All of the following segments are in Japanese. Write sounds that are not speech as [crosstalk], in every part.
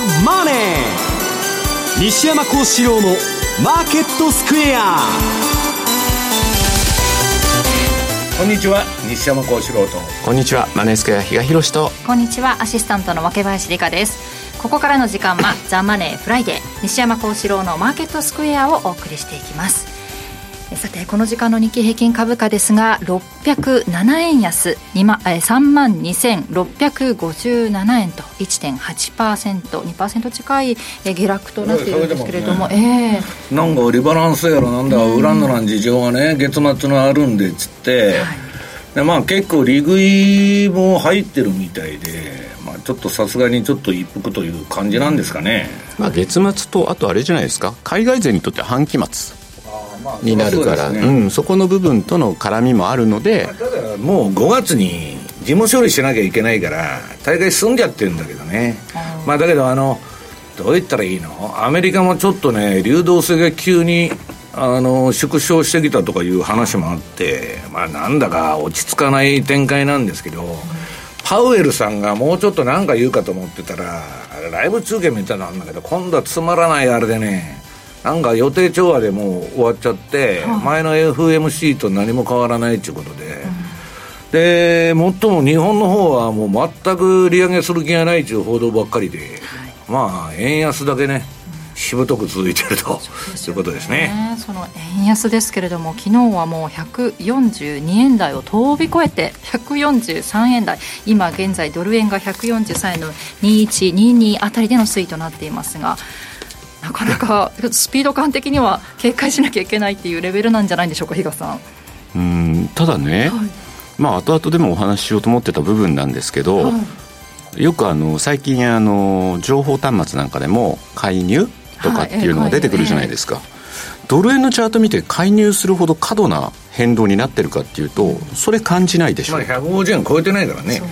ザ・マネー」西山孝四郎の「マーケットスクエア」こんにちは西山孝四郎と。こんにちはマネースクエア比嘉宏と。こんにちはアシスタントの若林理香です。ここからの時間は「ザ・マネーフライデー西山孝四郎のマーケットスクエアをお送りしていきますさてこの時間の日経平均株価ですが607円安3万2657円と 1.8%2% 近い下落となっているんですけれども、ね、えー、なんかリバランスやらなんだ、うん、裏のなん事情がね月末のあるんでっつって、はい、でまあ結構利食いも入ってるみたいでまあ、ちょっとさすがにちょっと一服という感じなんですかね、まあ、月末とあとあれじゃないですか。海外勢にとって半期末になるから、ね、うん、そこの部分との絡みもあるので、ただもう5月に事務処理しなきゃいけないから大会進んじゃってるんだけどね。まあだけどあのどう言ったらいいの？アメリカもちょっとね流動性が急にあの縮小してきたとかいう話もあってまあなんだか落ち着かない展開なんですけど、パウエルさんがもうちょっと何か言うかと思ってたらライブ中継みたいなんだけど今度はつまらないあれでねなんか予定調和でもう終わっちゃって、はあ、前の FMC と何も変わらないっていうことで、うん、でもっとも日本の方はもう全く利上げする気がないという報道ばっかりで、はい、まあ円安だけねしぶとく続いてると、いうことですね。その円安ですけれども昨日はもう142円台を飛び越えて143円台。今現在ドル円が143円の2122あたりでの推移となっていますがなかなかスピード感的には警戒しなきゃいけないっていうレベルなんじゃないんでしょうか比嘉さん。うんただね、はい、まあ後々でもお話ししようと思ってた部分なんですけど、はい、よくあの最近あの情報端末なんかでも介入とかっていうのが出てくるじゃないですか、はいドル円のチャート見て介入するほど過度な変動になってるかっていうとそれ感じないでしょ、まあ、150円超えてないからね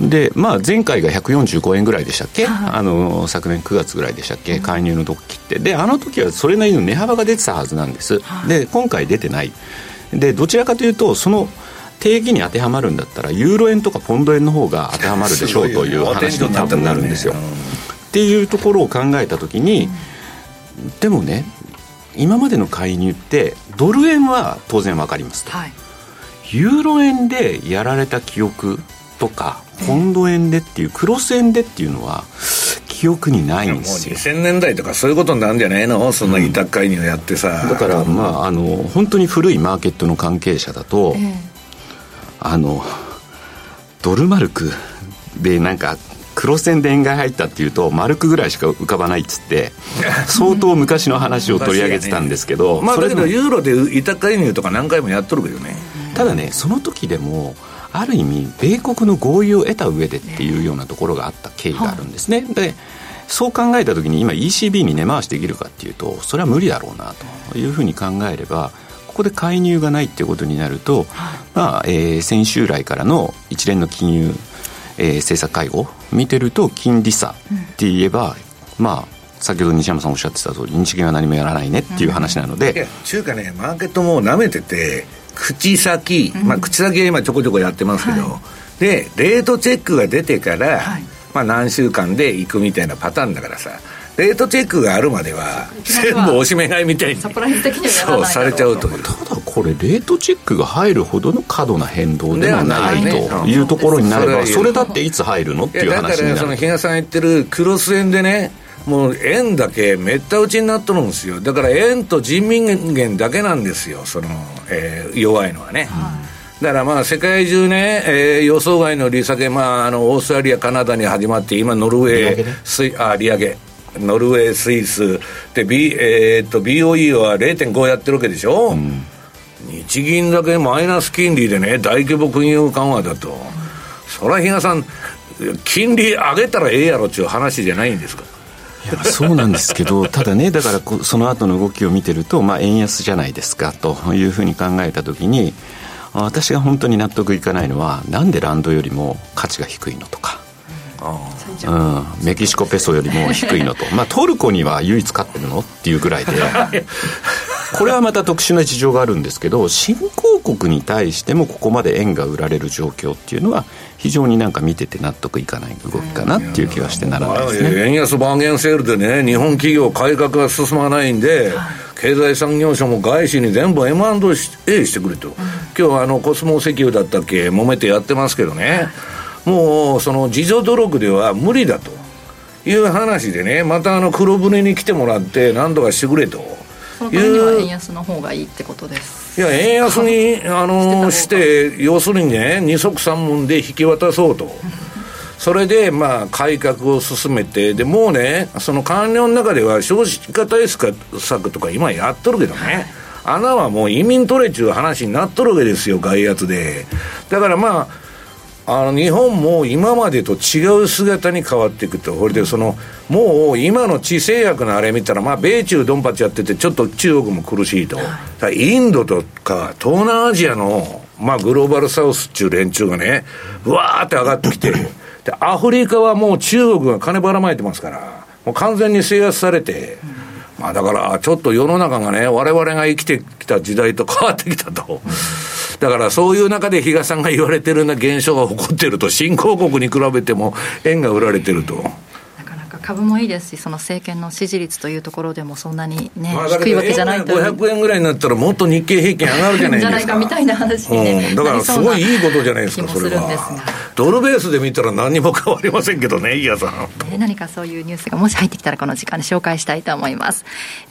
で、まあ、前回が145円ぐらいでしたっけ、はい、あの昨年9月ぐらいでしたっけ、介入の時って、であの時はそれなりの値幅が出てたはずなんです、はい、で今回出てない、でどちらかというと、その定義に当てはまるんだったら、ユーロ円とかポンド円の方が当てはまるでしょうという話に多分なるんですよ。っていうところを考えたときに、でもね、今までの介入って、ドル円は当然分かりますと、はい、ユーロ円でやられた記憶とか、ポンド円でっていう、クロス円でっていうのは、記憶にないんですよ。もう2000年代とかそういうことになるんじゃないの？そんな委託介入やってさ。うん、だから、まあ、あの、本当に古いマーケットの関係者だと、えー、あの、ドルマルクでなんか、黒線で円買い入ったっていうと丸くぐらいしか浮かばないっつって相当昔の話を取り上げてたんですけど、ね、[laughs] まあだけどユーロで委託介入とか何回もやっとるけどねただねその時でもある意味米国の合意を得た上でっていうようなところがあった経緯があるんですね、でそう考えたときに今 ECB に根回しできるかっていうとそれは無理だろうなというふうに考えればここで介入がないっていうことになると、まあえー、先週来からの一連の金融、えー、政策会合見てると金利差って言えば、うん、まあ先ほど西山さんおっしゃってた通り日銀は何もやらないねっていう話なので、うん、中華ねマーケットもなめてて口先、まあ、口先は今ちょこちょこやってますけど、はい、でレートチェックが出てから、はい、まあ、何週間で行くみたいなパターンだからさレートチェックがあるまでは全部おしめ買いみたいにそうされちゃうという。ただこれレートチェックが入るほどの過度な変動ではないというところになればそれだっていつ入るのっていう話になる。だからその比嘉さん言ってるクロス円でねもう円だけめった打ちになっとるんですよ。だから円と人民元だけなんですよ。その、えー、弱いのはね、はい、だからまあ世界中ね、えー、予想外の利下げ、まあ、あのオーストラリアカナダに始まって今ノルウェースあ利上げ。ノルウェースイス。で、B えー、っと BOE は0.5やってるわけでしょ、うん、日銀だけマイナス金利でね大規模金融緩和だと、うん、そら比嘉さん金利上げたらええやろっていう話じゃないんですかそうなんですけど、ただね、だからその後の動きを見てると、まあ、円安じゃないですかというふうに考えたときに、私が本当に納得いかないのは、なんでランドよりも価値が低いのとか。うん、メキシコペソよりも低いのと、まあ、トルコには唯一勝ってるのっていうぐらいで。これはまた特殊な事情があるんですけど新興国に対してもここまで円が売られる状況っていうのは非常になんか見てて納得いかない動きかなっていう気がしてならないですね、円安バーゲンセールでね日本企業改革が進まないんで、経済産業省も外資に全部 M&A してくれと、うん、今日はあのコスモ石油だったっけ揉めてやってますけどね、もうその自助努力では無理だという話でねまたあの黒船に来てもらって何とかしてくれと。いう。円安の方がいいってことです。いや円安に [laughs] あのして要するにね二足三門で引き渡そうと。[laughs] それでまあ改革を進めてでもうねその官僚の中では少子化対策とか今やっとるけどね、穴はもう移民取れっちゅう話になっとるわけですよ外圧で。だからまああの日本も今までと違う姿に変わっていくと、これでそのもう今の地政学のあれ見たら、まあ、米中ドンパチやってて、ちょっと中国も苦しいと、インドとか東南アジアの、まあ、グローバルサウスっていう連中がね、うわーって上がってきて、でアフリカはもう中国が金ばらまいてますから、もう完全に制圧されて。まあだから、ちょっと世の中がね、我々が生きてきた時代と変わってきたと。だからそういう中で比嘉さんが言われてるような現象が起こってると、新興国に比べても円が売られてると。株もいいですし、その政権の支持率というところでもそんなにね、まあ、低いわけじゃないと。500円ぐらいになったら、もっと日経平均上がるじゃないですか。じゃないかみたいな話に、ね、うん、だからすごいいいことじゃないですか、それは。ドルベースで見たら何も変わりませんけどね、伊谷さん。何かそういうニュースがもし入ってきたら、この時間で紹介したいと思います。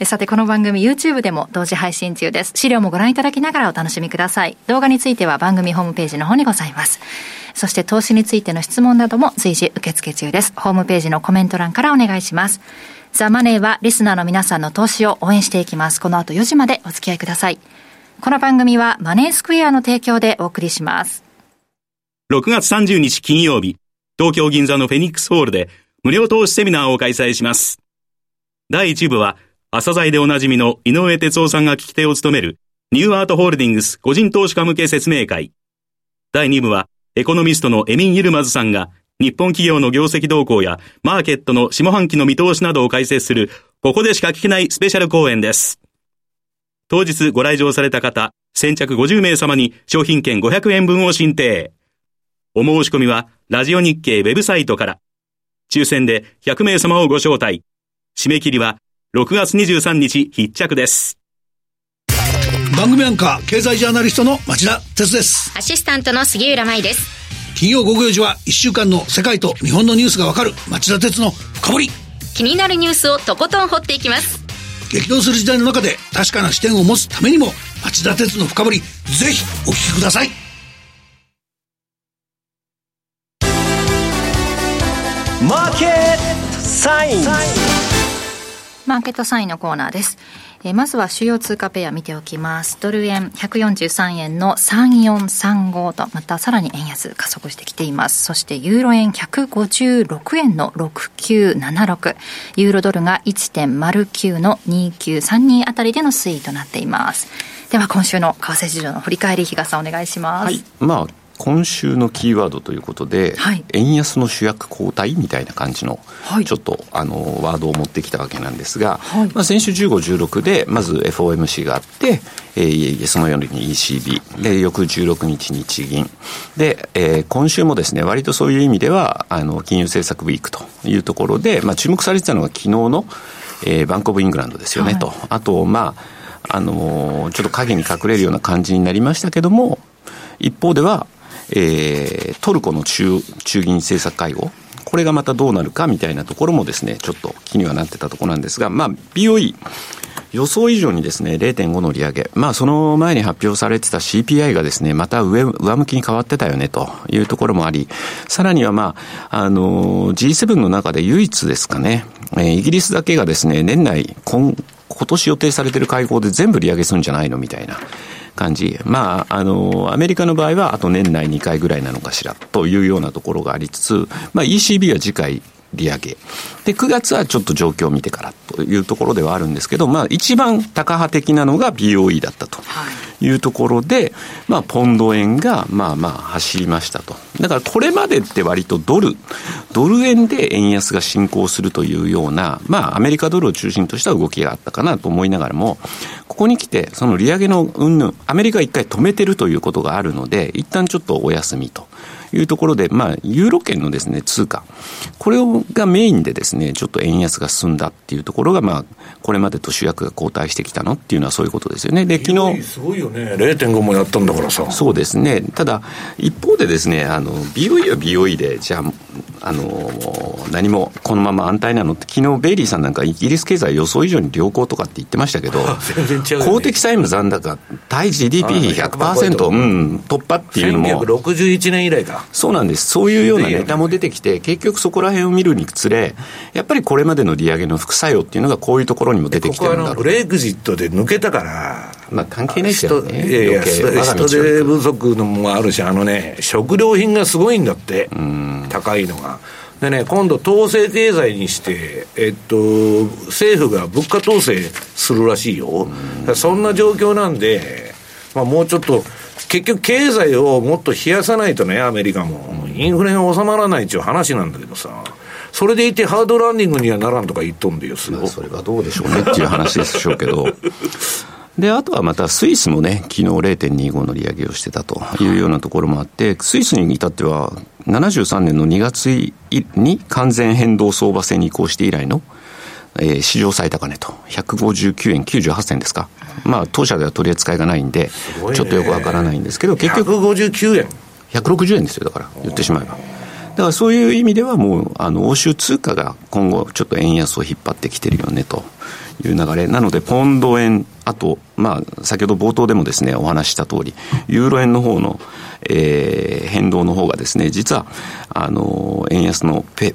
さて、この番組、YouTube でも同時配信中です。資料もご覧いただきながらお楽しみください。動画については番組ホームページの方にございます。そして投資についての質問なども随時受付中です。ホームページのコメント欄からお願いします。ザ・マネーはリスナーの皆さんの投資を応援していきます。この後4時までお付き合いください。この番組はマネースクエアの提供でお送りします。6月30日金曜日、東京銀座のフェニックスホールで無料投資セミナーを開催します。第1部は、朝鮮でおなじみの井上哲夫さんが聞き手を務めるニューアートホールディングス個人投資家向け説明会。第2部は、エコノミストのエミン・ユルマズさんが、日本企業の業績動向や、マーケットの下半期の見通しなどを解説する、ここでしか聞けないスペシャル講演です。当日ご来場された方、先着50名様に商品券500円分を申請。お申し込みは、ラジオ日経ウェブサイトから。抽選で100名様をご招待。締め切りは、6月23日必着です。番組アンカー経済ジャーナリストの町田哲です。アシスタントの杉浦舞です。金曜午後4時は1週間の世界と日本のニュースがわかる町田哲の深掘り。気になるニュースをとことん掘っていきます。激動する時代の中で確かな視点を持つためにも町田哲の深掘りぜひお聞きください。マーケットサインマーケットサインのコーナーですえー、まずは主要通貨ペア見ておきます。ドル円143円の3435と、またさらに円安加速してきています。そしてユーロ円156円の6976、ユーロドルが1.09の2932あたりでの推移となっています。では今週の為替市場の振り返り、比嘉さんお願いします。はい、まあ今週のキーワードということで、はい、円安の主役交代みたいな感じの、はい、ちょっとあのワードを持ってきたわけなんですが、はい、まあ、先週15、16でまず FOMC があって、えー、そのように ECB で翌16日日銀。で、えー、今週もですね割とそういう意味ではあの金融政策ウィークというところで、まあ、注目されてたのが昨日の、えー、バンコブ・イングランドですよねと。あとまああのちょっと影に隠れるような感じになりましたけども一方ではえー、トルコの中中銀政策会合、これがまたどうなるかみたいなところもですね、ちょっと気にはなってたところなんですが、まあ、BOE、予想以上にですね、0.5の利上げ。まあ、その前に発表されてた CPI がですね、また上、上向きに変わってたよね、というところもあり、さらにはまあ、あの、G7 の中で唯一ですかね、えー、イギリスだけがですね、年内、今、今年予定されている会合で全部利上げするんじゃないのみたいな。感じ。まあ、あの、アメリカの場合はあと年内2回ぐらいなのかしらというようなところがありつつ、まあ ECB は次回利上げ。で、9月はちょっと状況を見てからというところではあるんですけど、まあ一番高派的なのが BOE だったというところで、まあポンド円がまあまあ走りましたとだからこれまでって割とドル、ドル円で円安が進行するというような、まあアメリカドルを中心とした動きがあったかなと思いながらも、ここに来て、その利上げの云々、アメリカ一回止めてるということがあるので、一旦ちょっとお休みと。いうところで、まあ、ユーロ圏のですね、通貨。これがメインでですね、ちょっと円安が進んだっていうところが、まあ、これまでと主役が交代してきたのっていうのはそういうことですよね。で、昨日。すごいよね。0.5もやったんだからさ。そうですね。ただ、一方でですね、あの、BOE は BOE で、じゃあ、あの何もこのまま安泰なのって、昨日ベイリーさんなんか、イギリス経済予想以上に良好とかって言ってましたけど、[laughs] 全然違う、ね、公的債務残高、対 GDP100%、うん、突破っていうのも、1961年以来か。そうなんです、そういうようなネタも出てきて、結局そこら辺を見るにつれ、やっぱりこれまでの利上げの副作用っていうのが、こういうところにも出てきてるんだろうブレグジットで抜けたから、まあ、関係ないですよね。いやいや、人手不足のもあるし、あのね、食料品がすごいんだって、高いのが。でね、今度、統制経済にして、えっと、政府が物価統制するらしいよ。そんな状況なんで、まあ、もうちょっと、結局経済をもっと冷やさないとね、アメリカも。インフレが収まらないっていう話なんだけどさ。それでいてハードランディングにはならんとか言っとんでよ、すごそれはどうでしょうねっていう話でしょうけど。[laughs] で、あとはまたスイスもね、昨日0.25の利上げをしてたというようなところもあって、スイスに至っては、73年の2月に完全変動相場制に移行して以来の、えー、史上最高値と、159円98銭ですか。まあ、当社では取り扱いがないんで、ちょっとよくわからないんですけど、結局。159円 ?160 円ですよ、だから、言ってしまえば。だからそういう意味ではもう、あの、欧州通貨が今後ちょっと円安を引っ張ってきてるよねという流れ。なので、ポンド円、あと、まあ、先ほど冒頭でもですね、お話した通り、ユーロ円の方の、えー、変動の方がですね、実は、あの、円安のペ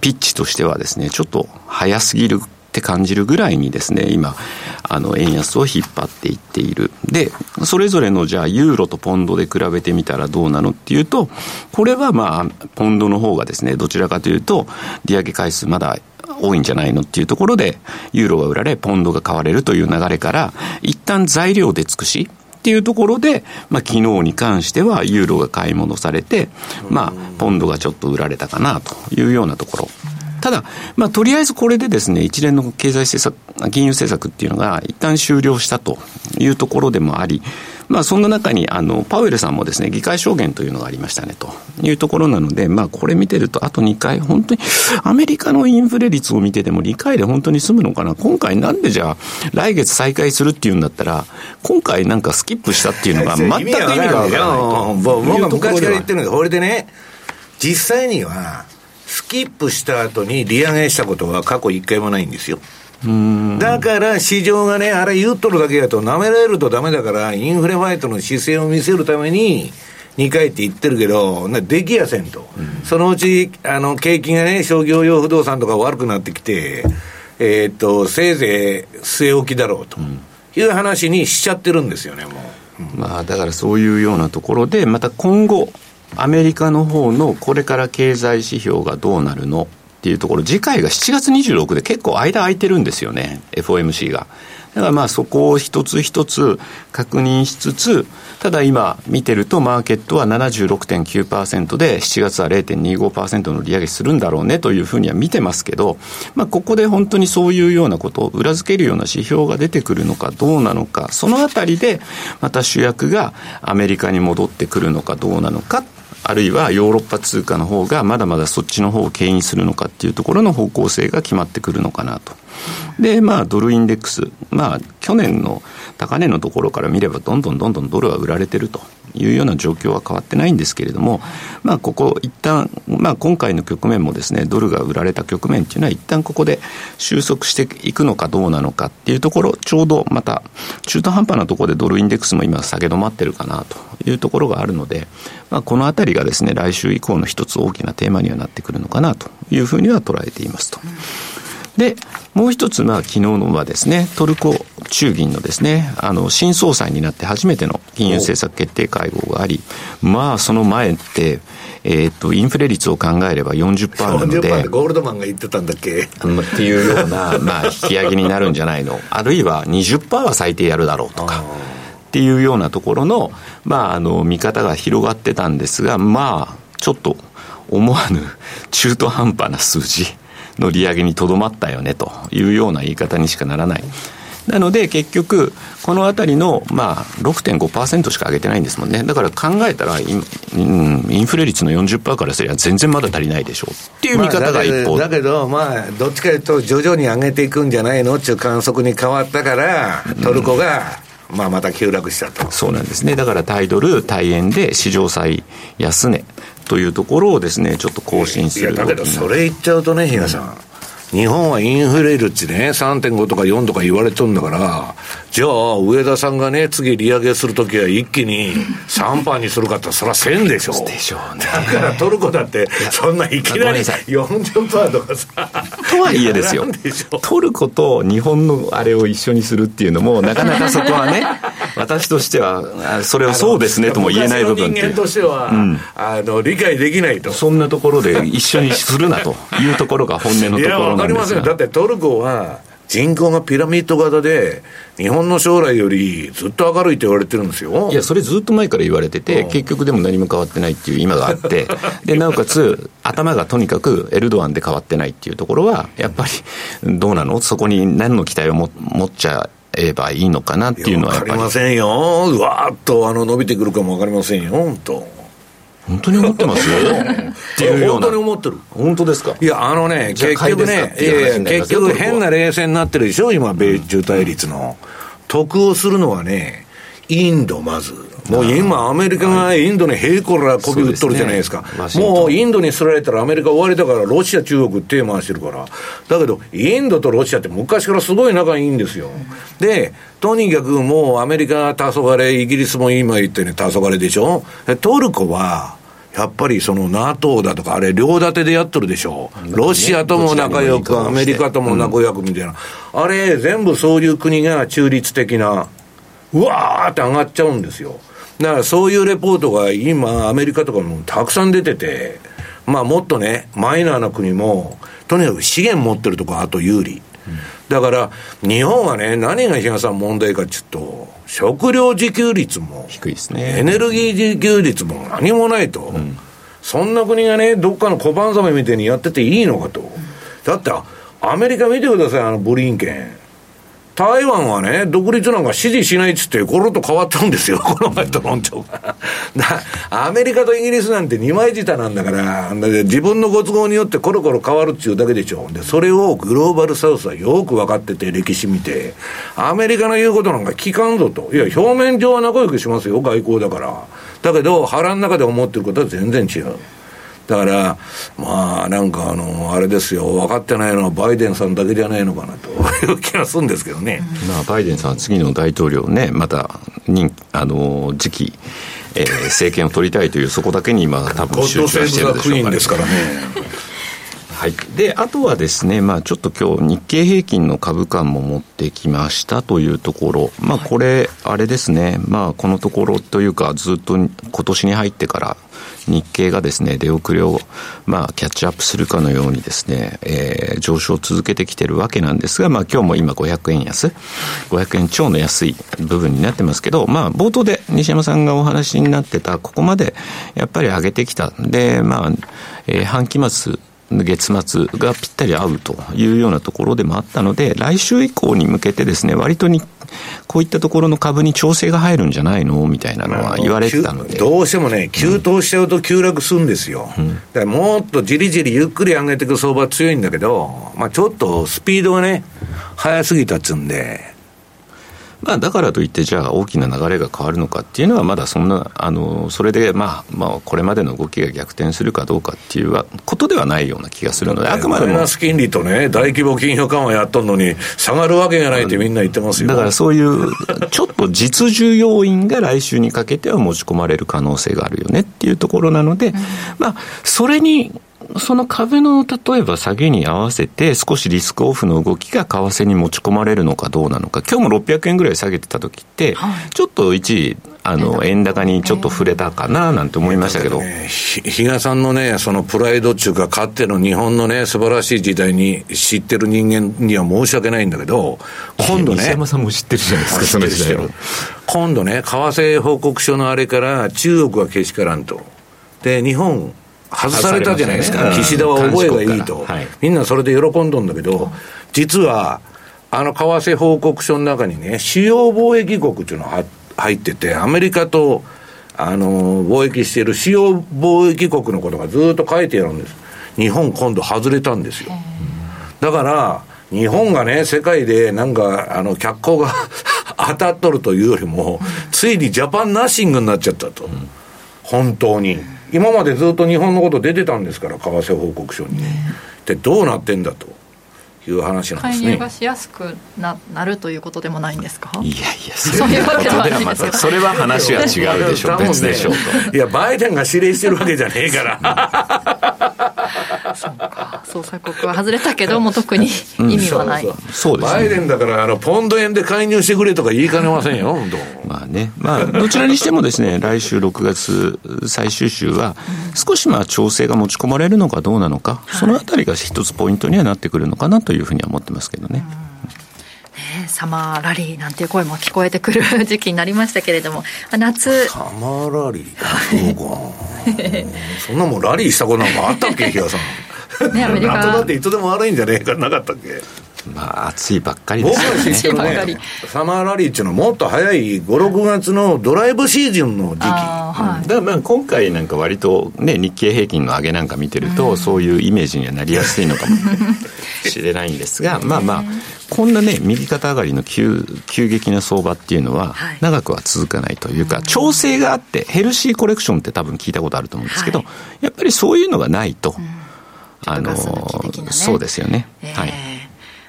ピッチとしてはですね、ちょっと早すぎるって感じるぐらいにですね、今、あの、円安を引っ張っていっている。で、それぞれのじゃあ、ユーロとポンドで比べてみたらどうなのっていうと、これはまあ、ポンドの方がですね、どちらかというと、利上げ回数まだ多いんじゃないのっていうところで、ユーロが売られ、ポンドが買われるという流れから、一旦材料で尽くし、っていうところで、まあ、昨日に関してはユーロが買い戻されて、まあ、ポンドがちょっと売られたかなというようなところ。ただ、まあ、とりあえずこれでですね、一連の経済政策、金融政策っていうのが一旦終了したというところでもあり、まあ、そんな中に、あの、パウエルさんもですね、議会証言というのがありましたね、というところなので、まあ、これ見てると、あと2回、本当に、アメリカのインフレ率を見てても、2回で本当に済むのかな。今回なんでじゃあ、来月再開するっていうんだったら、今回なんかスキップしたっていうのが [laughs] 全く意味がわからないと。僕は昔から言ってるんだけど、これでね、実際には、スキップした後に利上げしたことは過去一回もないんですよ。だから市場がね、あれ言っとるだけやと舐められるとダメだから、インフレファイトの姿勢を見せるために、2回って言ってるけど、できやせんと、うん、そのうち、あの、景気がね、商業用不動産とか悪くなってきて、えー、っと、せいぜい据え置きだろうと。いう話にしちゃってるんですよね、もう。うん、まあ、だからそういうようなところで、また今後、アメリカの方のこれから経済指標がどうなるの？っていうところ、次回が7月26で結構間空いてるんですよね、FOMC が。だからまあそこを一つ一つ確認しつつ、ただ今見てるとマーケットは76.9%で7月は0.25%の利上げするんだろうねというふうには見てますけど、まあここで本当にそういうようなことを裏付けるような指標が出てくるのかどうなのか、そのあたりでまた主役がアメリカに戻ってくるのかどうなのかあるいはヨーロッパ通貨の方がまだまだそっちの方を牽引するのかっていうところの方向性が決まってくるのかなと。で、まあ、ドルインデックス、まあ、去年の高値のところから見れば、どんどんどんどんドルは売られてるというような状況は変わってないんですけれども、まあ、ここ、一旦、まあ、今回の局面もですね、ドルが売られた局面っていうのは、一旦ここで収束していくのかどうなのかっていうところ、ちょうどまた、中途半端なところでドルインデックスも今、下げ止まってるかなというところがあるので、まあ、このあたりがですね、来週以降の一つ大きなテーマにはなってくるのかなというふうには捉えていますと。で、もう一つ、まあ、昨日のはですね、トルコ中銀のですね、あの、新総裁になって初めての金融政策決定会合があり、まあ、その前って、えっ、と、インフレ率を考えれば40%なので。40%ってゴールドマンが言ってたんだっけ？っていうような、[laughs] まあ、引き上げになるんじゃないの。あるいは20%は最低やるだろうとか。っていうようなところの、まあ、あの、見方が広がってたんですが、まあ、ちょっと思わぬ中途半端な数字の利上げにとどまったよねというような言い方にしかならない。なので結局、このあたりの、まあ、6.5%しか上げてないんですもんね。だから考えたら、インインフレ率の40%からすれば全然まだ足りないでしょうっていう見方が一方、まあ、だけど、まあ、どっちかというと、徐々に上げていくんじゃないの？っていう観測に変わったから、トルコが、うん、まあ、また急落したと。そうなんですね。だからタイドル、対円で史上最安値というところをですね、ちょっと更新するだけどそれ言っちゃうとね、比嘉さん。うん日本はインフレ率ね、3.5とか4とか言われてるんだから、じゃあ、上田さんがね、次利上げするときは一気に3パーにするかって、それは1000でしょ。でしょうね。だからトルコだって、そんないきなり40パーとかさ。とはいえですよ。トルコと日本のあれを一緒にするっていうのも、なかなかそこはね、私としては、それはそうですねとも言えない部分人間としては、うん、あの、理解できないと。そんなところで一緒にするなというところが本音のところかりません。だってトルコは人口がピラミッド型で、日本の将来よりずっと明るいって言われてるんですよ。いや、それずっと前から言われてて、結局でも何も変わってないっていう今があって、[laughs] で、なおかつ、頭がとにかくエルドアンで変わってないっていうところは、やっぱり、どうなの？そこに何の期待を持っちゃえばいいのかなっていうのはやっぱり。わかりませんよ。うわーっとあの伸びてくるかもわかりませんよ、本当。本当に思ってます？[laughs] っていうような。本当に思ってる。本当ですか？いや、あのね、結局ね、結局変な冷戦になってるでしょ、今、米中対立の。得をするのはね、インド、まず。もう今、アメリカがインドにへいこらこび売っとるじゃないですか。すね、もうインドにすられたらアメリカ終わりだから、ロシア、中国手回してるから。だけど、インドとロシアって昔からすごい仲いいんですよ。で、とにかくもうアメリカ黄昏、イギリスも今言ったように黄昏でしょ。トルコは、やっぱりその NATO だとか、あれ、両立てでやっとるでしょ、う、ロシアとも仲良く、アメリカとも仲良くみたいな、あれ、全部そういう国が中立的な、うわーって上がっちゃうんですよ。だからそういうレポートが今、アメリカとかもたくさん出てて、まあもっとね、マイナーな国も、とにかく資源持ってるとこあと有利。だから、日本はね、何が東さん問題かちょっと、食料自給率も、低いですね。エネルギー自給率も何もないと。うん、そんな国がね、どっかの小判ザメみたいにやってていいのかと。だって、アメリカ見てください、あのブリンケン。台湾はね、独立なんか支持しないっつって、コロッと変わったんですよ、[laughs] この前と論調が。アメリカとイギリスなんて二枚舌なんだから、自分のご都合によってコロコロ変わるっていうだけでしょ。で、それをグローバルサウスはよく分かってて、歴史見て、アメリカの言うことなんか聞かんぞと。いや、表面上は仲良くしますよ、外交だから。だけど、腹の中で思ってることは全然違う。だから、まあ、なんかあの、あれですよ、分かってないのはバイデンさんだけじゃないのかなという気がするんですけどね。まあ、バイデンさんは次の大統領ね、また、にあの、次期、えー、政権を取りたいという、そこだけに今、多分集中してるでしょうか、ね、ですからね。はい、であとはですね、まあ、ちょっと今日日経平均の株価も持ってきましたというところ、まあ、これ、あれですね、まあ、このところというか、ずっと今年に入ってから日経がですね、出遅れを、まあ、キャッチアップするかのようにですね、えー、上昇を続けてきてるわけなんですが、まあ、今日も今500円安、500円超の安い部分になってますけど、まあ、冒頭で西山さんがお話になってた、ここまでやっぱり上げてきたんで、まあ、えー、半期末、月末がぴったり合うというようなところでもあったので、来週以降に向けてですね、割とに、こういったところの株に調整が入るんじゃないのみたいなのは言われてたので。どうしてもね、急騰しちゃうと急落するんですよ。うん、だからもっとじりじりゆっくり上げていく相場強いんだけど、まあちょっとスピードがね、速すぎたっつうんで、まあ、だからといって、じゃあ大きな流れが変わるのかっていうのは、まだそんな、あのそれで、まあまあ、これまでの動きが逆転するかどうかっていうことではないような気がするので、あくまでも。マイナス金利とね、大規模金融緩和やっとんのに、下がるわけがないってみんな言ってますよだからそういう、ちょっと実需要因が来週にかけては持ち込まれる可能性があるよねっていうところなので、まあ、それにその株の例えば下げに合わせて、少しリスクオフの動きが為替に持ち込まれるのかどうなのか、今日も600円ぐらい下げてた時って、ちょっと一時、あの円高。にちょっと触れたかななんて思いましたけど、ね、比嘉さんのね、そのプライドっていうか、かっての日本のね、素晴らしい時代に知ってる人間には申し訳ないんだけど、今度ね、西山さんも知ってるじゃないですか、その時代今度ね、為替報告書のあれから、中国はけしからんと。で、日本、外されたじゃないですか、ね岸田は覚えがいいと、はいみんなそれで喜んどんだけど、実は、あの為替報告書の中にね、主要貿易国っていうのが入ってて、アメリカとあの貿易している主要貿易国のことがずっと書いてあるんです。日本今度外れたんですよ。だから、日本がね、世界でなんか、あの、脚光が [laughs] 当たっとるというよりも、ついにジャパンナッシングになっちゃったと。本当に。今までずっと日本のこと出てたんですから、為替報告書に。で、どうなってんだという話なんですね。介入がしやすくななるということでもないんですか？いやいやそ [laughs] そういうわけではないですそれは話は違うでしょう別でしょうと [laughs] いや、バイデンが指令してるわけじゃねえから。捜査国は外れたけども特に意味はない、そうそうですね。バイデンだから、あの、ポンド円で介入してくれとか言いかねませんよ。まあね、まあ、どちらにしてもですね、来週6月最終週は、少しまあ調整が持ち込まれるのかどうなのか、そのあたりが一つポイントにはなってくるのかなというふうには思ってますけどね。ねサマーラリーなんていう声も聞こえてくる [laughs] 時期になりましたけれども夏サマーラリーそうか。そんなもんラリーしたことなんかあったっけ、比嘉さん。ねアメリカ夏だっていつでも悪いんじゃねえかなかったっけ？まあ、暑いばっかりで僕すが知ってるばっかりね、サマーラリーっていうのはもっと早い5、6月のドライブシーズンの時期。はい。だからまあ今回なんか割とね日経平均の上げなんか見てると、そういうイメージにはなりやすいのかもしれないんですが [laughs] まあまあこんなね右肩上がりの急急激な相場っていうのははい長くは続かないというか、調整があってヘルシーコレクションって多分聞いたことあると思うんですけど、はい。やっぱりそういうのがないと、あのちょっとガス抜き的なね。そうですよね、えー。はい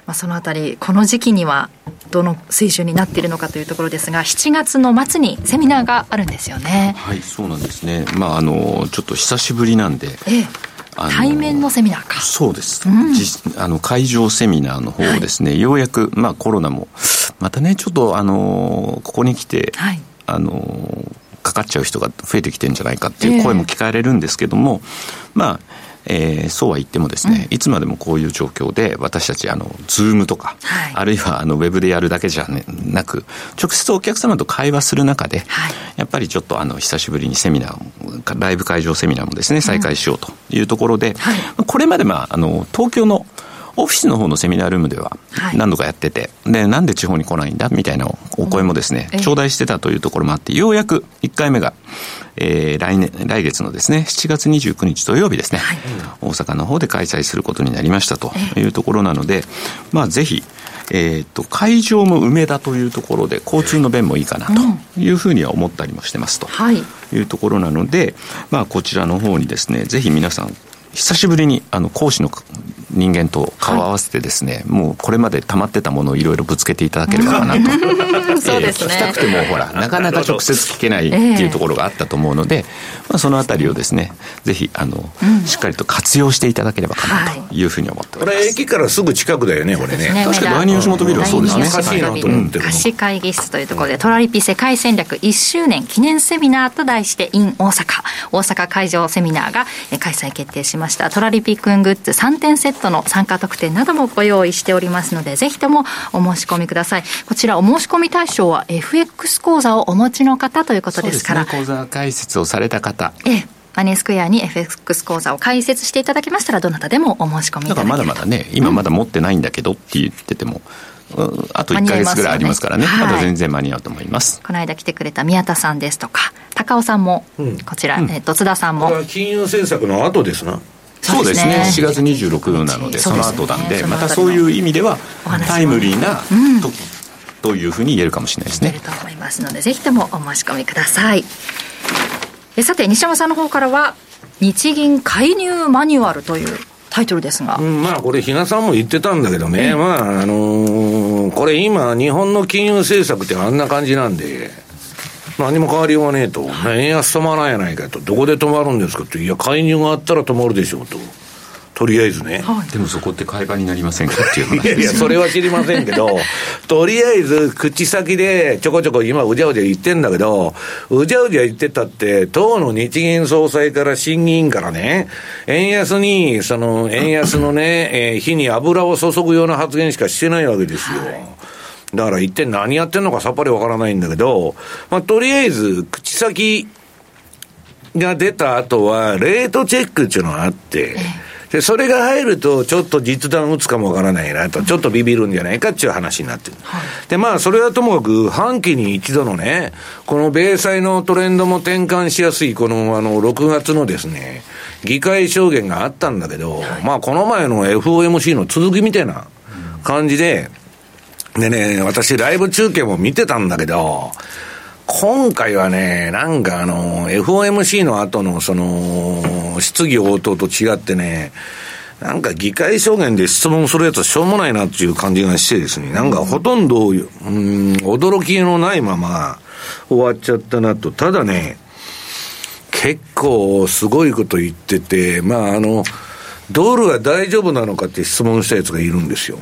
まあ、そのあたりこの時期にはどの水準になっているのかというところですが7月の末にセミナーがあるんですよね。はい、そうなんですね。まあ、あの、ちょっと久しぶりなんで、ええ。対面のセミナーか。そうです、実あの会場セミナーの方をですね、ようやく、まあ、コロナもまたねちょっとあのここに来て、はい。あのかかっちゃう人が増えてきてるんじゃないかっていう声も聞かれるんですけども、まあえーそうは言ってもですね、いつまでもこういう状況で私たちあのズームとか、はい。あるいはあのウェブでやるだけじゃ、ね、なく直接お客様と会話する中で、はい。やっぱりちょっとあの久しぶりにセミナーもライブ会場セミナーもですね再開しようというところで、はい。これまで、まあ、あの東京のオフィスの方のセミナールームでははい。何度かやってて、でなんで地方に来ないんだ？みたいなお声もですね、ええ。頂戴してたというところもあってようやく1回目が、えー来年来月のですね7月29日土曜日ですね、はい。大阪の方で開催することになりましたというところなので、まあ、ぜひ、えー、と会場も梅田というところで交通の便もいいかなというふうには思ったりもしてますと。はい。いうところなので、まあ、こちらの方にですね、ぜひ皆さん、久しぶりにあの講師の人間と顔を合わせてですね、もうこれまで溜まってたものをいろいろぶつけていただければかなと。[laughs] そうですね。えー聞きたくてもほら、なかなか直接聞けないっていうところがあったと思うので、まあ、そのあたりをですね、ぜひ、あの、しっかりと活用していただければかなというふうに思っておこります。れ駅からすぐ近くだよね、これね。ね。確か第二吉本ビルはそうですね。貸し会議室というところで、トラリピ世界戦略1周年記念セミナーと題して、in 大阪、大阪会場セミナーがえー開催決定しました。トラリピくんグッズ3点セットの参加特典などもご用意しておりますので、ぜひともお申し込みください。こちらお申し込み対象は FX 講座をお持ちの方ということですから、ね、講座開設をされた方、ええ、マネースクエアに FX 講座を開設していただけましたら、どなたでもお申し込みいだからただければまだまだね、今まだ持ってないんだけどって言ってても、うんあと1ヶ月ぐらいありますからね、ねまだ全然間に合うと思います。この間来てくれた宮田さんですとか高尾さんも、こちら、えっと津田さんも。これは金融政策の後ですな。そうですね。です4月26なのでそうの後なんでまたそういう意味ではタイムリーな時というふうに言えるかもしれないですね。と思いますのでぜひともお申し込みください。えさて西山さんの方からは日銀介入マニュアルというタイトルですが、うん、まあこれ、比嘉さんも言ってたんだけどね、まあ、あのーこれ今、日本の金融政策ってあんな感じなんで、何も変わりようがねえと、円安止まらんやないかと、どこで止まるんですかと、いや、介入があったら止まるでしょうと、とりあえずね。でもそこって会話になりませんかっていう話。いやいや、それは知りませんけど、とりあえず、口先でちょこちょこ今、うじゃうじゃ言ってんだけど、うじゃうじゃ言ってたって、党の日銀総裁から審議員からね、円安に、その、円安のね、えー火に油を注ぐような発言しかしてないわけですよ。だから一体何やってんのかさっぱりわからないんだけど、まあ、とりあえず、口先が出た後は、レートチェックっていうのがあって、で、それが入ると、ちょっと実弾打つかもわからないなと、ちょっとビビるんじゃないかっていう話になってる。で、まあ、それはともかく、半期に一度のね、この米債のトレンドも転換しやすい、この、あの、6月のですね、議会証言があったんだけど、まあ、この前の FOMC の続きみたいな感じで、でね、私、ライブ中継も見てたんだけど、今回はね、なんかあの、FOMC の後のその、質疑応答と違ってね、なんか議会証言で質問するやつはしょうもないなっていう感じがしてですね、なんかほとんど、うん、驚きのないまま終わっちゃったなと。ただね、結構すごいこと言ってて、まああの、ドルは大丈夫なのかって質問したやつがいるんですよ。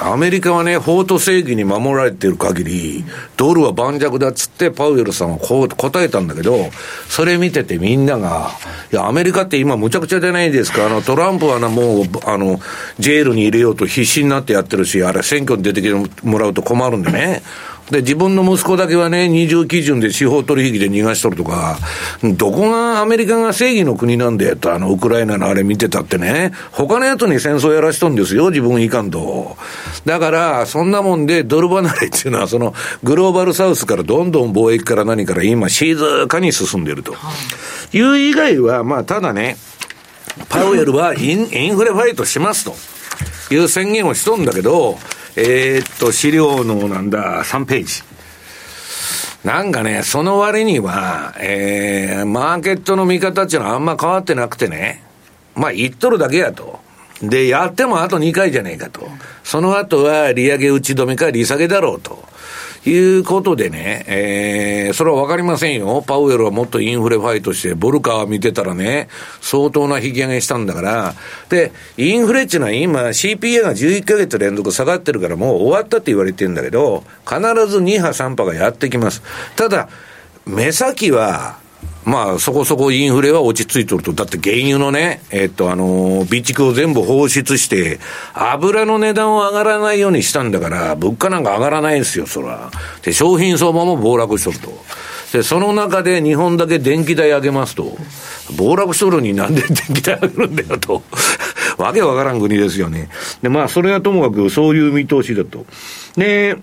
アメリカはね、法と正義に守られてる限り、ドルは盤石だっつって、パウエルさんはこう答えたんだけど、それ見ててみんなが、いや、アメリカって今むちゃくちゃじゃないですか。あの、トランプはな、もう、あの、ジェールに入れようと必死になってやってるし、あれ選挙に出てきてもらうと困るんでね。で、自分の息子だけはね、二重基準で司法取引で逃がしとるとか、どこがアメリカが正義の国なんだよと、あの、ウクライナのあれ見てたってね、他のやつに戦争やらしとんですよ、自分いかんと。だから、そんなもんでドル離れっていうのは、その、グローバルサウスからどんどん貿易から何から今、静かに進んでると。いう以外は、まあ、ただね、パウエルはインインフレファイトしますという宣言をしとんだけど、えー、っと、資料のなんだ、3ページ。なんかね、その割には、えー、マーケットの見方っていうのはあんま変わってなくてね、まあ言っとるだけやと。で、やってもあと2回じゃねえかと。その後は利上げ打ち止めか利下げだろうと。いうことでね、えー、それはわかりませんよ。パウエルはもっとインフレファイトして、ボルカー見てたらね、相当な引き上げしたんだから、で、インフレっていうのは今 CPA が11ヶ月連続下がってるからもう終わったって言われてるんだけど、必ず2波3波がやってきます。ただ、目先は、まあ、そこそこインフレは落ち着いとると。だって原油のね、えっと、あの、備蓄を全部放出して、油の値段を上がらないようにしたんだから、物価なんか上がらないですよ、そら。で、商品相場も暴落しとると。で、その中で日本だけ電気代上げますと。暴落しとるになんで電気代上げるんだよと。[laughs] わけわからん国ですよね。で、まあ、それはともかくそういう見通しだと。で、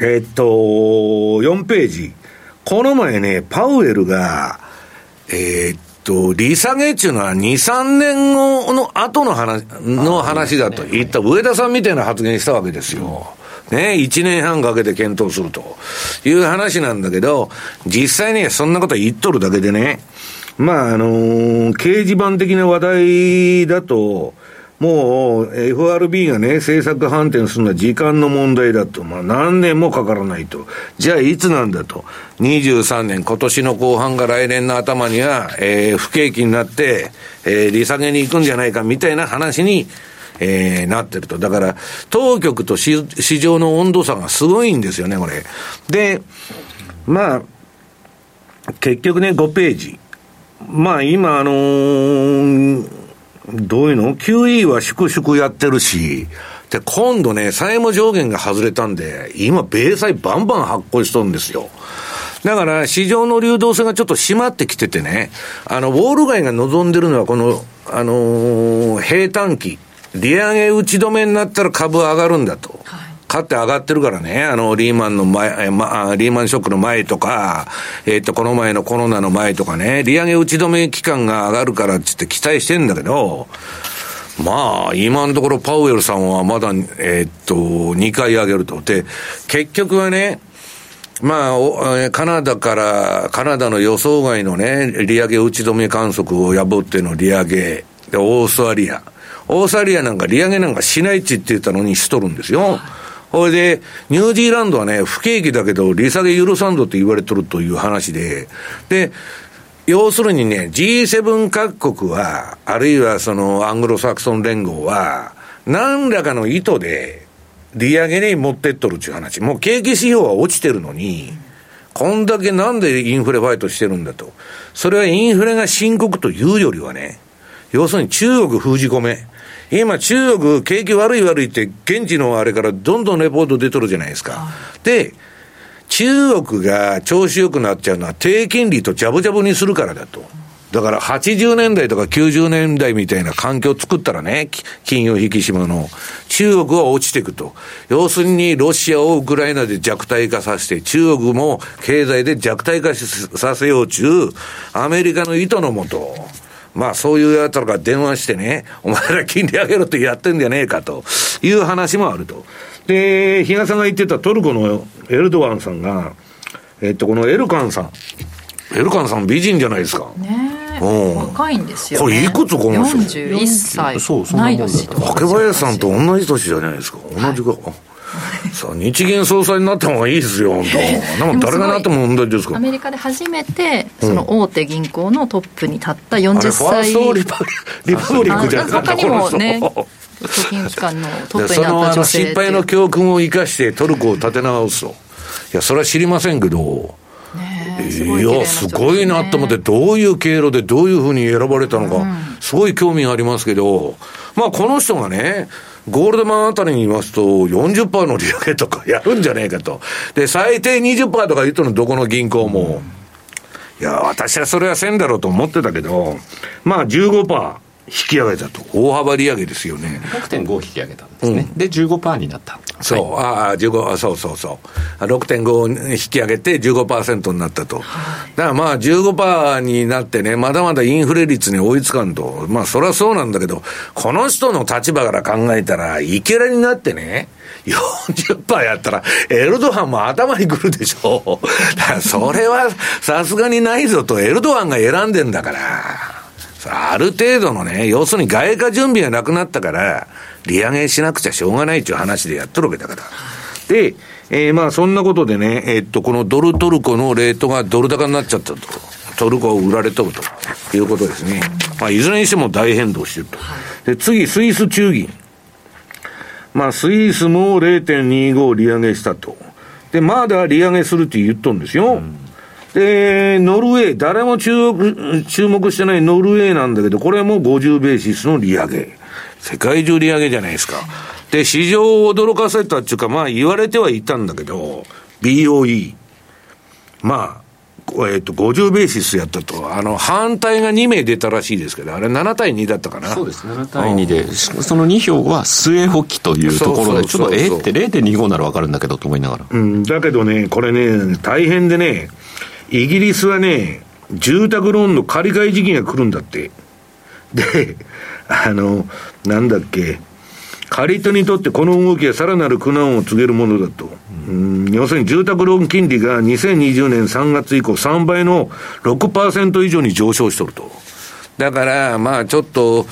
えっと、4ページ。この前ね、パウエルが、えーっと、利下げっていうのは2、3年後の後の話、の話だと言った上田さんみたいな発言したわけですよ。ね、1年半かけて検討すると。いう話なんだけど、実際ね、そんなこと言っとるだけでね、まあ、あのー掲示板的な話題だと、もう FRB がね、政策反転するのは時間の問題だと。まあ何年もかからないと。じゃあいつなんだと。23年、今年の後半が来年の頭には、えー不景気になって、えー利下げに行くんじゃないかみたいな話に、えーなってると。だから、当局と市市場の温度差がすごいんですよね、これ。で、まあ、結局ね、5ページ。まあ今、あのーどういうの ?QE は粛々やってるし、で、今度ね、債務上限が外れたんで、今、米債バンバン発行しとるんですよ。だから、市場の流動性がちょっと締まってきててね、あの、ウォール街が望んでるのは、この、あのー平坦期、利上げ打ち止めになったら株上がるんだと。買って上がってるからね、あの、リーマンの前、ま、リーマンショックの前とか、えっ、と、この前のコロナの前とかね、利上げ打ち止め期間が上がるからっつって期待してんだけど、まあ、今のところパウエルさんはまだ、えっと、2回上げると。で、結局はね、まあ、カナダから、カナダの予想外のね、利上げ打ち止め観測を破っての利上げ、で、オーストラリア。オーストラリアなんか利上げなんかしないっちって言ったのにしとるんですよ。ほいで、ニュージーランドはね、不景気だけど、利下げ許さんどって言われとるという話で、で、要するにね、G7 各国は、あるいはそのアングロサクソン連合は、何らかの意図で、利上げに持ってっとるっていう話。もう景気指標は落ちてるのに、こんだけなんでインフレファイトしてるんだと。それはインフレが深刻というよりはね、要するに中国封じ込め。今中国景気悪い悪いって現地のあれからどんどんレポート出とるじゃないですか。で、中国が調子良くなっちゃうのは低金利とジャブジャブにするからだと。だから80年代とか90年代みたいな環境を作ったらね、金融引き締めの、中国は落ちていくと。要するにロシアをウクライナで弱体化させて、中国も経済で弱体化させよう中、アメリカの意図のもと、まあそういう奴らが電話してね、お前ら金利上げろってやってんじゃねえかという話もあると。で、比嘉さんが言ってたトルコのエルドアンさんが、えっと、このエルカンさん。エルカンさん美人じゃないですか。ね若いんですよ、ね、これいくつこの人 ?41 歳。そう、そ同い年。竹林さんと同じ年じゃないですか。同じか。はいさあ、日銀総裁になった方がいいですよ、本当。なんか誰がなっても問題ですか。アメリカで初めて、その大手銀行のトップに立った40歳。ファーストリパリパブリックじゃなか、他にもね、貯金機関のトップになった女性失敗の教訓を生かしてトルコを立て直すと。いや、それは知りませんけど、いや、すごいなと思って、どういう経路でどういうふうに選ばれたのか、すごい興味がありますけど、まあ、この人がね、ゴールドマンあたりにいますと、40%の利上げとか [laughs] やるんじゃねえかと。で、最低20%とか言ったの、どこの銀行も。いや、私はそれはせんだろうと思ってたけど、まあ15%。引き上げたと。大幅利上げですよね。6.5引き上げたんですね。うん、で、15%になった。そう、はい、ああ、15、あそうそうそう。6.5引き上げて15%になったと。だからまあ15%になってね、まだまだインフレ率に追いつかんと。まあそりゃそうなんだけど、この人の立場から考えたら、いけらになってね、40%やったら、エルドアンも頭にくるでしょ。だからそれはさすがにないぞと、エルドアンが選んでんだから。ある程度のね、要するに外貨準備がなくなったから、利上げしなくちゃしょうがないっていう話でやっとるわけだから。で、えー、まあそんなことでね、えー、っと、このドルトルコのレートがドル高になっちゃったと。トルコを売られとるということですね。まあいずれにしても大変動してると。で、次、スイス中銀。まあスイスも0.25利上げしたと。で、まだ利上げするって言っとるんですよ。うんで、ノルウェー、誰も注目注目してないノルウェーなんだけど、これも50ベーシスの利上げ。世界中利上げじゃないですか。で、市場を驚かせたっていうか、まあ言われてはいたんだけど、BOE。まあ、えっと、50ベーシスやったと、あの、反対が2名出たらしいですけど、あれ7対2だったかな。そうです、7対2で、その2票は末補機というところで、ちょっとえって0.25なら分かるんだけどと思いながら。うん、だけどね、これね、大変でね、イギリスはね、住宅ローンの借り換え時期が来るんだって。で、あの、なんだっけ、借り手にとってこの動きはさらなる苦難を告げるものだと。うん、要するに住宅ローン金利が2020年3月以降3倍の6%以上に上昇しとると。だから、まあちょっと、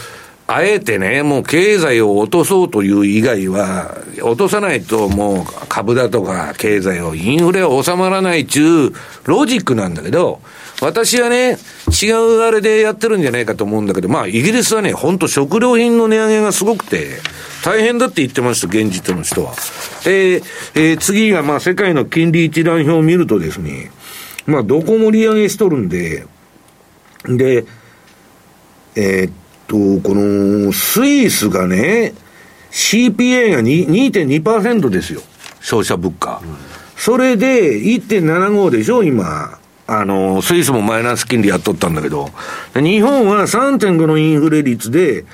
あえてね、もう経済を落とそうという以外は、落とさないともう株だとか経済を、インフレは収まらないっていうロジックなんだけど、私はね、違うあれでやってるんじゃないかと思うんだけど、まあ、イギリスはね、本当食料品の値上げがすごくて、大変だって言ってました、現実の人は。で、えー、次が、まあ、世界の金利一覧表を見るとですね、まあ、どこも利上げしとるんで、で、えー、と、この、スイスがね、CPA が2.2%ですよ。消費者物価。うん、それで1.75でしょ、今。あの、スイスもマイナス金利やっとったんだけど、日本は3.5のインフレ率で、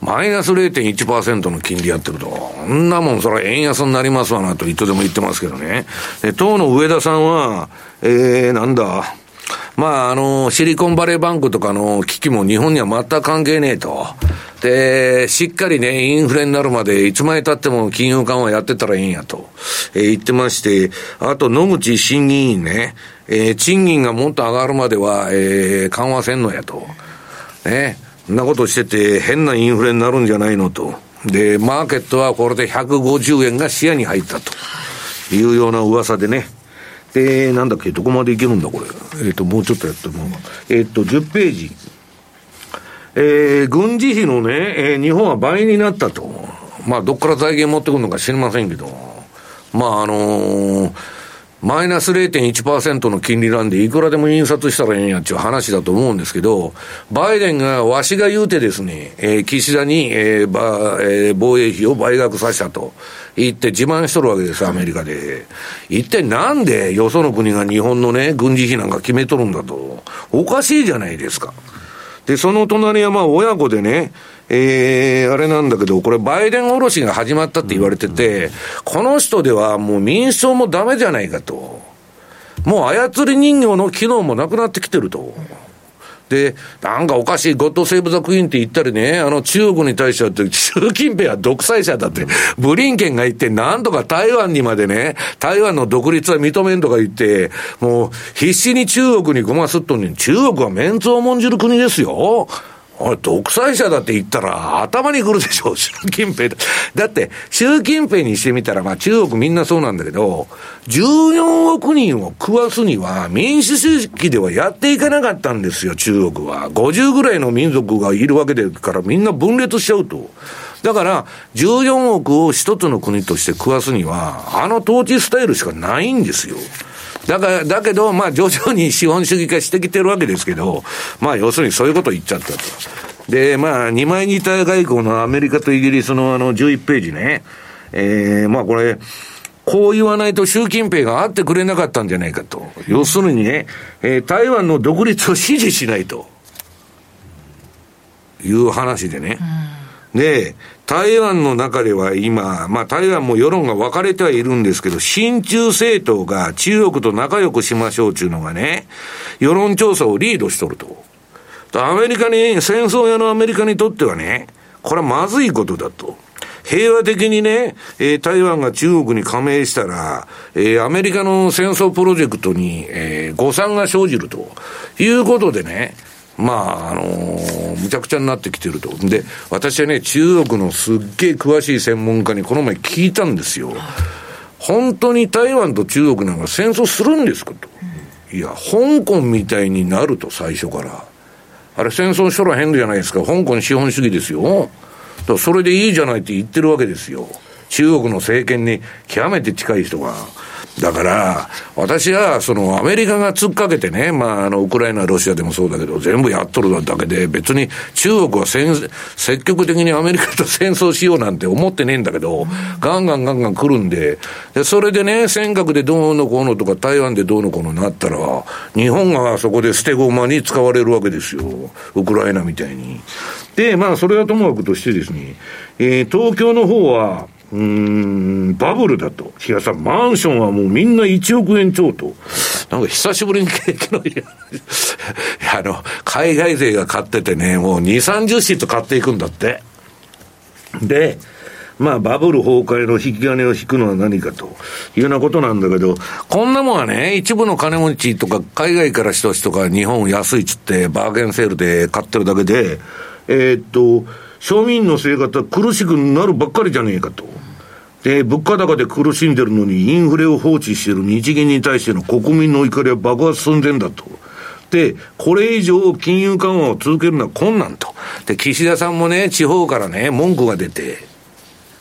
マイナス0.1%の金利やってると。こんなもん、それは円安になりますわなと、いつでも言ってますけどね。で、当の上田さんは、えー、なんだ、まあ、あの、シリコンバレーバンクとかの危機も日本には全く関係ねえと。で、しっかりね、インフレになるまでいつまで経っても金融緩和やってたらいいんやと、えー、言ってまして、あと野口審議員ね、えー、賃金がもっと上がるまでは、えー、緩和せんのやと。ね、そんなことしてて変なインフレになるんじゃないのと。で、マーケットはこれで150円が視野に入ったというような噂でね、えー、なんだっけ、どこまでいけるんだ、これ。えっ、ー、と、もうちょっとやってもえっ、ー、と、10ページ。えー、軍事費のね、えー、日本は倍になったと。まあ、どっから財源持ってくるのか知りませんけど。まあ、あのー、マイナス0.1%の金利なんで、いくらでも印刷したらええんやっちゅう話だと思うんですけど、バイデンが、わしが言うてですね、えー、岸田に、えーばえー、防衛費を倍額させたと言って自慢しとるわけです、アメリカで。一体なんでよその国が日本のね、軍事費なんか決めとるんだと。おかしいじゃないですか。で、その隣はまあ親子でね、えー、あれなんだけど、これバイデンおろしが始まったって言われてて、この人ではもう民主党もダメじゃないかと。もう操り人形の機能もなくなってきてると。で、なんかおかしい、ゴッドセーブ・ザ・クイーンって言ったりね、あの中国に対しては、習近平は独裁者だって、ブリンケンが言って、なんとか台湾にまでね、台湾の独立は認めんとか言って、もう必死に中国にごますっとんに、中国はメンツを重んじる国ですよ。あれ、独裁者だって言ったら頭にくるでしょ、習近平。だって、習近平にしてみたら、まあ中国みんなそうなんだけど、14億人を食わすには民主主義ではやっていかなかったんですよ、中国は。50ぐらいの民族がいるわけでからみんな分裂しちゃうと。だから、14億を一つの国として食わすには、あの統治スタイルしかないんですよ。だから、だけど、まあ、徐々に資本主義化してきてるわけですけど、まあ、要するにそういうことを言っちゃったと。で、まあ、二枚二体外交のアメリカとイギリスのあの11ページね。えー、まあこれ、こう言わないと習近平が会ってくれなかったんじゃないかと。要するにね、えー、台湾の独立を支持しないと。いう話でね。で、台湾の中では今、まあ台湾も世論が分かれてはいるんですけど、親中政党が中国と仲良くしましょうっていうのがね、世論調査をリードしとると。アメリカに、戦争屋のアメリカにとってはね、これはまずいことだと。平和的にね、えー、台湾が中国に加盟したら、えー、アメリカの戦争プロジェクトに、えー、誤算が生じるということでね、まあ、あのー、むちゃくちゃになってきてると。で、私はね、中国のすっげえ詳しい専門家にこの前聞いたんですよ。本当に台湾と中国なんか戦争するんですかと。いや、香港みたいになると、最初から。あれ戦争しとらへんじゃないですか。香港資本主義ですよ。だそれでいいじゃないって言ってるわけですよ。中国の政権に極めて近い人が。だから、私は、その、アメリカが突っかけてね、まあ、あの、ウクライナ、ロシアでもそうだけど、全部やっとるだけで、別に中国は積極的にアメリカと戦争しようなんて思ってねえんだけど、ガンガンガンガン来るんで、で、それでね、尖閣でどうのこうのとか、台湾でどうのこうのなったら、日本がそこで捨て駒に使われるわけですよ。ウクライナみたいに。で、まあ、それはともかくとしてですね、えー、東京の方は、うん、バブルだと。いやさん、マンションはもうみんな1億円超と。なんか久しぶりに景気のいい、[laughs] あの、海外勢が買っててね、もう2、30室買っていくんだって。で、まあ、バブル崩壊の引き金を引くのは何かというようなことなんだけど、こんなもんはね、一部の金持ちとか海外から人たちとか日本安いっつってバーゲンセールで買ってるだけで、えー、っと、庶民の生活は苦しくなるばっかりじゃねえかと。で、物価高で苦しんでるのにインフレを放置している日銀に対しての国民の怒りは爆発寸前だと。で、これ以上金融緩和を続けるのは困難と。で、岸田さんもね、地方からね、文句が出て、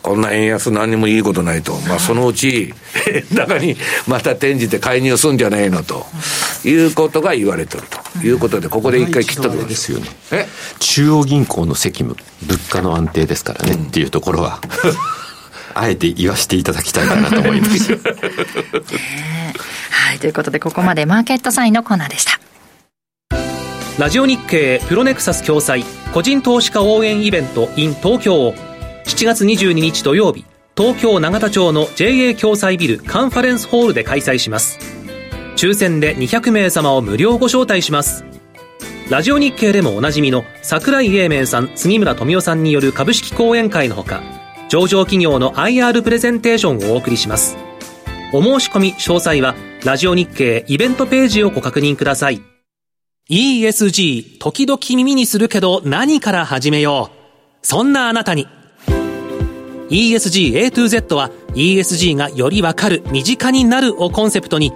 こんな円安何にもいいことないと。まあ、そのうち、[laughs] 中にまた転じて介入すんじゃないのと、いうことが言われてるということで、ここで一回切っとくですよね。中央銀行の責務、物価の安定ですからね、うん、っていうところは。[laughs] あえて言わせていただきたいかなと思います。[laughs] はい、ということでここまでマーケットサインのコーナーでした。ラジオ日経プロネクサス共催個人投資家応援イベント in 東京を7月22日土曜日東京永田町の JA 共催ビルカンファレンスホールで開催します抽選で200名様を無料ご招待しますラジオ日経でもおなじみの櫻井英明さん杉村富夫さんによる株式講演会のほか上場企業の IR プレゼンテーションをお送りします。お申し込み詳細は、ラジオ日経イベントページをご確認ください。ESG、時々耳にするけど何から始めよう。そんなあなたに。ESG A to Z は ESG がよりわかる、身近になるをコンセプトに、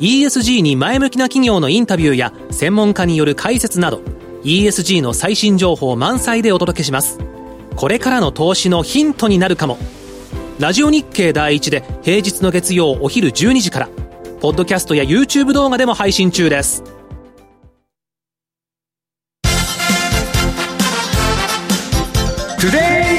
ESG に前向きな企業のインタビューや専門家による解説など、ESG の最新情報満載でお届けします。これからの投資のヒントになるかもラジオ日経第一で平日の月曜お昼12時からポッドキャストや YouTube 動画でも配信中です。トゥデイ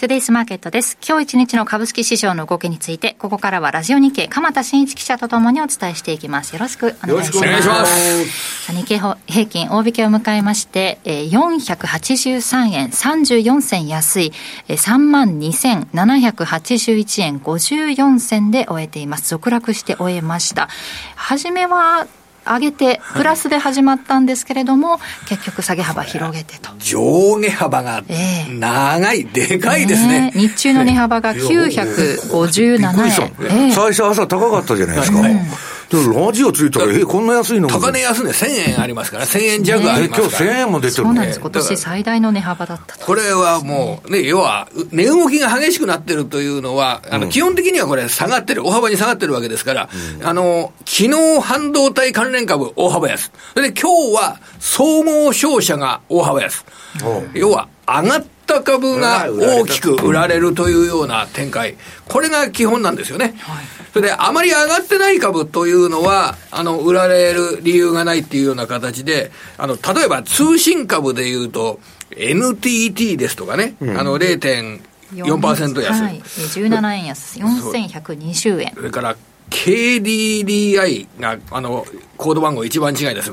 スマーケットです。今日一日の株式市場の動きについて、ここからはラジオ日経、鎌田新一記者とともにお伝えしていきます。よろしくお願いします。よろしくお願いします日経平均大引けを迎えまして、えー、483円34銭安い、えー、32,781円54銭で終えています。続落して終えました。はじめは、上げてプラスで始まったんですけれども、結局下げ幅広げてと。上下幅が長い、でかいですね。日中の値幅が957円。え最初朝高かったじゃないですか。でラジオついたら、え、こんな安いの？高値安値1000円ありますから、1000円弱ありますから。今日1000円も出てるそうなんです。今年最大の値幅だったと。これはもう、ね、要は、値動きが激しくなってるというのは、あの、基本的にはこれ下がってる、大幅に下がってるわけですから、あの、昨日半導体関連株大幅安。それで今日は総合商社が大幅安。要は、上がった株が大きく売られるというような展開。これが基本なんですよね。それで、あまり上がってない株というのは、あの、売られる理由がないっていうような形で、あの、例えば通信株でいうと、NTT ですとかね、うん、あの、0.4%安。はい、17円安、4120円。それから、KDDI が、あの、コード番号一番違いです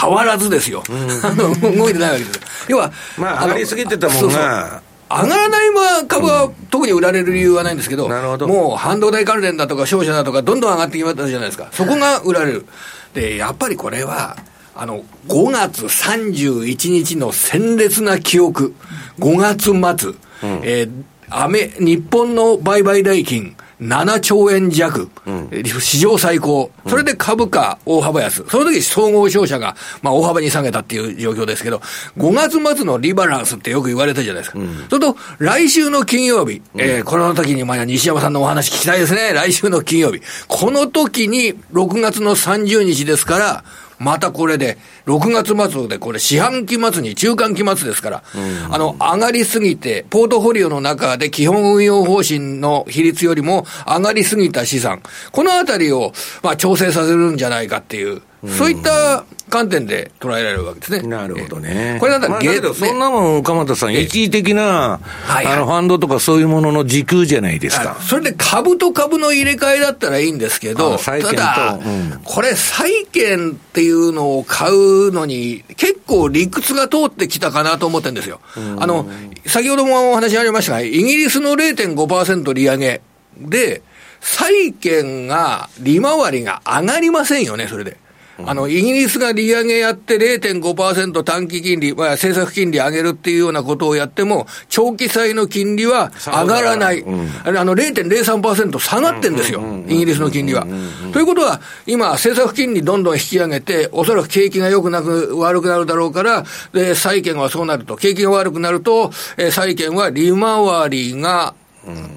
変わらずですよ。あの、動いてないわけです。要は、まあ、上がりすぎてたもんが、上がらない株は特に売られる理由はないんですけど、どもう半導体関連だとか商社だとか、どんどん上がってきましたじゃないですか。そこが売られる。で、やっぱりこれは、あの、5月31日の鮮烈な記憶、5月末、うん、えー、アメ、日本の売買代金、7兆円弱、うん、史上最高、それで株価大幅安、その時総合商社が、まあ、大幅に下げたっていう状況ですけど、5月末のリバランスってよく言われたじゃないですか。うん、それと、来週の金曜日、うん、えー、この時に、まあ、西山さんのお話聞きたいですね。来週の金曜日。この時に、6月の30日ですから、またこれで、6月末でこれ四半期末に中間期末ですから、うん、あの、上がりすぎて、ポートフォリオの中で基本運用方針の比率よりも上がりすぎた資産、このあたりを、まあ、調整させるんじゃないかっていう、そういった観点で捉えられるわけですね。なるほどね。これなんだ、まあ、だけど、そんなもん、鎌田さん、一時的な、はいはい、あの、ファンドとかそういうものの時空じゃないですか。それで株と株の入れ替えだったらいいんですけど、ただ、うん、これ、債券っていうのを買うのに、結構理屈が通ってきたかなと思ってるんですよ。あの、先ほどもお話ありましたが、イギリスの0.5%利上げで、債券が、利回りが上がりませんよね、それで。あの、イギリスが利上げやって0.5%短期金利、まあ、政策金利上げるっていうようなことをやっても、長期債の金利は上がらない。うん、あの、0.03%下がってんですよ。イギリスの金利は。ということは、今、政策金利どんどん引き上げて、おそらく景気が良くなく、悪くなるだろうから、で、債券はそうなると、景気が悪くなると、えー、債券は利回りが、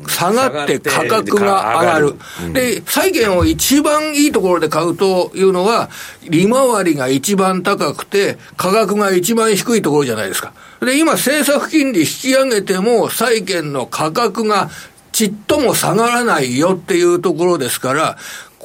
下がって価格が上がる。で、債券を一番いいところで買うというのは、利回りが一番高くて、価格が一番低いところじゃないですか。で、今政策金利引き上げても、債券の価格がちっとも下がらないよっていうところですから、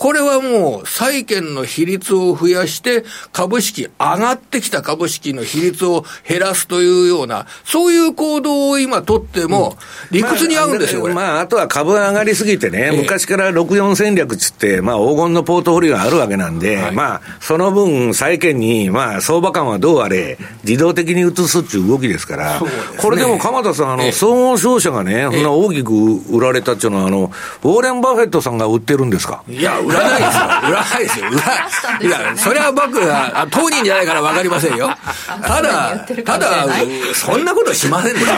これはもう債券の比率を増やして、株式、上がってきた株式の比率を減らすというような、そういう行動を今取っても、理屈に合うんですよ、これ。まあ、あとは株上がりすぎてね、昔から64戦略つって、まあ、黄金のポートフォリオがあるわけなんで、はい、まあ、その分、債券に、まあ、相場感はどうあれ、自動的に移すっていう動きですから、ね、これでも鎌田さん、あの、総合商社がね、そんな大きく売られたっていうのは、あの、ウォーレン・バフェットさんが売ってるんですか？いや、売らないですよ。売らないですよ。売ら、いや、それは僕は、当人じゃないから分かりませんよ。[laughs] ただ、ただ、そんなことしませんですよ。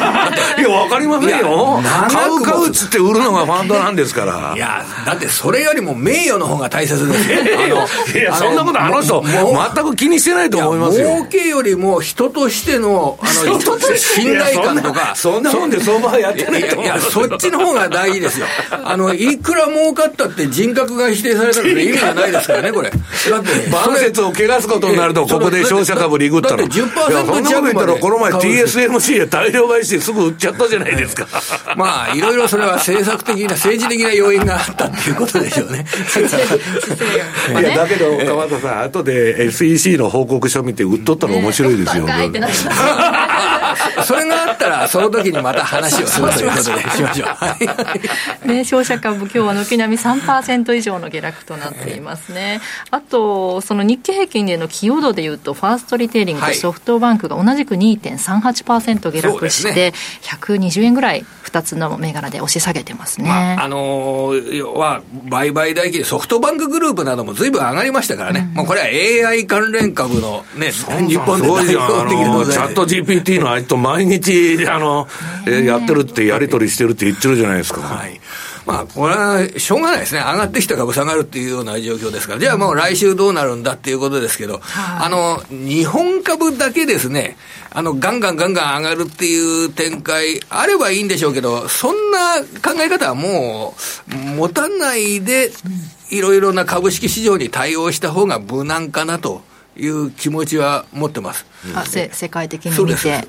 いや、分かりませんよ。買う買うっつって売るのがファンドなんですから。いや、だってそれよりも名誉の方が大切ですよ。[laughs] いや、そんなことあの人、全く気にしてないと思いますよ。儲けよりも人としての、あの、信頼感とか。そんなもんで相場やってないと思う。いや、そっちの方が大事ですよ。あの、いくら儲かったって人格が否定定されたら [laughs] 意味がないですからね、これ。だって、晩節を汚すことになると、ここで消費者株リグったら。だって10%弱そんなこと言ったら、この前 TSMC で大量買いしてすぐ売っちゃったじゃないですか。[laughs] まあ、いろいろそれは政策的な、政治的な要因があったっていうことでしょうね。いや、だけど、川田さん、後で SEC の報告書見て売っとったら面白いですよ。[laughs] [laughs] それがあったら、その時にまた話をするということでしましょう。ね、商社株、今日は軒並み3%以上の下落となっていますね。あと、その日経平均での寄与度でいうと、ファーストリテイリングとソフトバンクが同じく2.38%下落して、120円ぐらい、2つの銘柄で押し下げてますね。まあ、あのー、要は、売買代金、ソフトバンクグループなどもずいぶん上がりましたからね。うん、もうこれは AI 関連株のね、日本で代表的なチャット GPT のと毎日、あの、やってるってやり取りしてるって言ってるじゃないですか。はい。まあ、これはしょうがないですね。上がってきた株下がるっていうような状況ですから。じゃあもう来週どうなるんだっていうことですけど、あの、日本株だけですね、あの、ガンガンガンガン上がるっていう展開あればいいんでしょうけど、そんな考え方はもう持たないで、いろいろな株式市場に対応した方が無難かなと。いう気持ちは持ってます。あせ世界的に見て。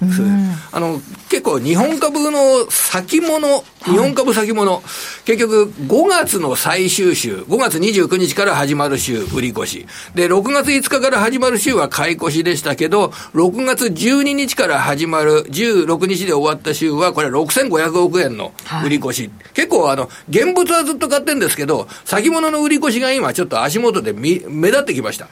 あの結構日本株の先物、日本株先物、はい、結局5月の最終週、5月29日から始まる週、売り越し。で、6月5日から始まる週は買い越しでしたけど、6月12日から始まる16日で終わった週は、これ6500億円の売り越し。はい、結構あの、現物はずっと買ってるんですけど、先物の売り越しが今ちょっと足元で目立ってきました。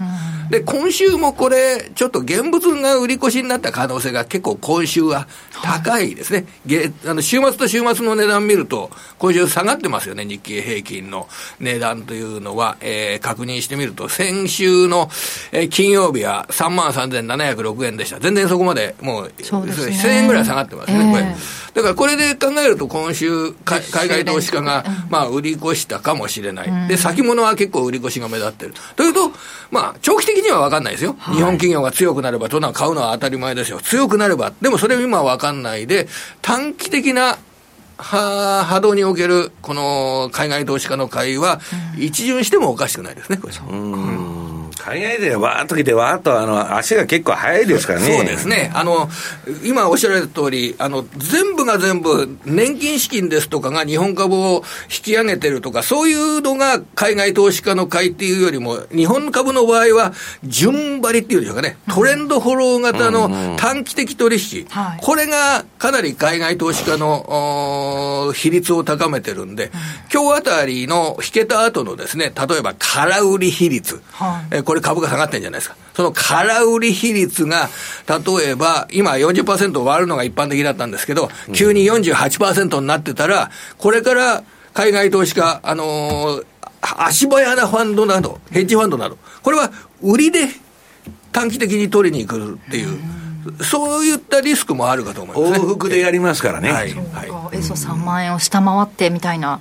で、今週週もこれ、ちょっと現物が売り越しになった可能性が結構今週は高いですね。はい、あの週末と週末の値段見ると、今週下がってますよね、日経平均の値段というのは、えー、確認してみると、先週の、えー、金曜日は3万3706円でした。全然そこまでもう、そうですね、1000円ぐらい下がってますね、えー、これ。だからこれで考えると今週、海外投資家が、まあ、売り越したかもしれない。で、先物は結構売り越しが目立ってる。というと、まあ、長期的には分かんないですよ。日本企業が強くなれば、とな買うのは当たり前ですよ。強くなれば。でもそれ今は分かんないで、短期的なは波動におけるこの海外投資家の会は、一巡してもおかしくないですね、これ。うん海外でわーっと来て、わーっとあの足が結構速いですからね。そうですね。あの、今おっしゃられた通り、あの、全部が全部、年金資金ですとかが日本株を引き上げてるとか、そういうのが海外投資家の会っていうよりも、日本株の場合は、順張りっていうんでしょうかね、トレンドフォロー型の短期的取引、これがかなり海外投資家の比率を高めてるんで、今日あたりの引けた後のですね、例えば空売り比率、はい、これ株価下がってるんじゃないですか。その空売り比率が、例えば、今40%割るのが一般的だったんですけど、急に48%になってたら、これから海外投資家、あのー、足早なファンドなど、ヘッジファンドなど、これは売りで短期的に取りに来るっていう。そういったリスクもあるかと思います、ね、往復でやりますからね。はい。はい、エソ3万円を下回ってみたいな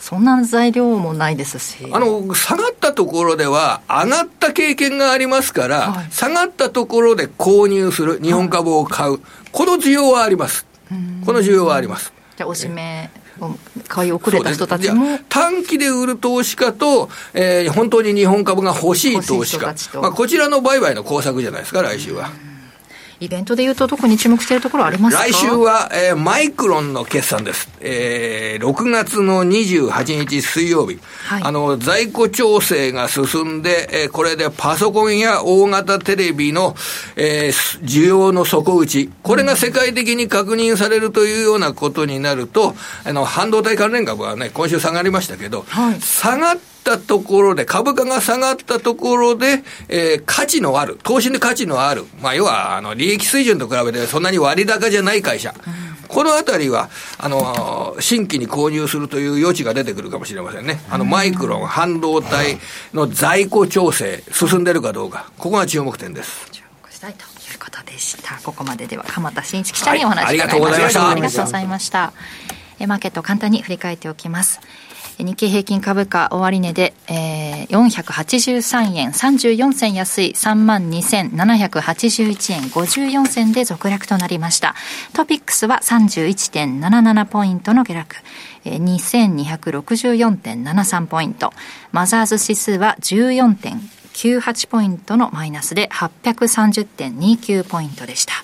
そんな材料もないですし。あの、下がったところでは、上がった経験がありますから、はい、下がったところで購入する、日本株を買う、はい、この需要はあります。この需要はあります。じゃあ、おしめ。買い遅れた人たちも短期で売る投資家と、えー、本当に日本株が欲しい投資家、まあ、こちらの売買の工作じゃないですか、来週は。イベントでいうと、特に注目しているところありますか？来週は、えー、マイクロンの決算です。えー、6月の28日水曜日、はい、あの、在庫調整が進んで、えー、これでパソコンや大型テレビの、えー、需要の底打ち、これが世界的に確認されるというようなことになると、あの、半導体関連株はね、今週下がりましたけど、はい、下がってったところで、株価が下がったところで、えー、価値のある、投資に価値のある、まあ、要は、あの、利益水準と比べてそんなに割高じゃない会社。このあたりは、あの、新規に購入するという余地が出てくるかもしれませんね。あの、マイクロン、半導体の在庫調整、進んでるかどうか、ここが注目点です。注目したいということでした。ここまででは、鎌田新一記者にお話ありがとうございました。ありがとうございました。マーケット簡単に振り返っておきます。日経平均株価終値で、えー、483円34銭安い3万2781円54銭で続落となりました。トピックスは31.77ポイントの下落。2264.73ポイント。マザーズ指数は14.98ポイントのマイナスで830.29ポイントでした。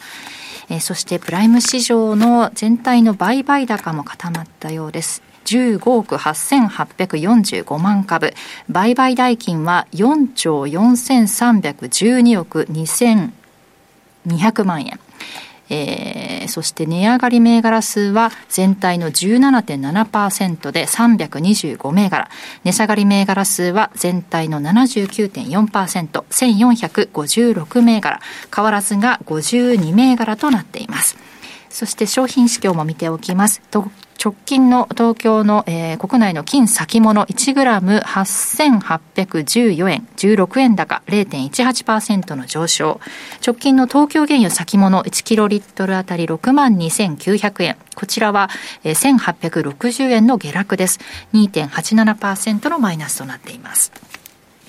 えー、そしてプライム市場の全体の売買高も固まったようです。15億8845万株。売買代金は4兆4312億2200万円。えー、そして値上がり銘柄数は全体の17.7%で325銘柄。値下がり銘柄数は全体の79.4%、1456銘柄。変わらずが52銘柄となっています。そして商品市況も見ておきます。直近の東京の、えー、国内の金先物1グラム8814円16円高0.18%の上昇。直近の東京原油先物1キロリットルあたり6万2900円。こちらは、えー、1860円の下落です。2.87%のマイナスとなっています。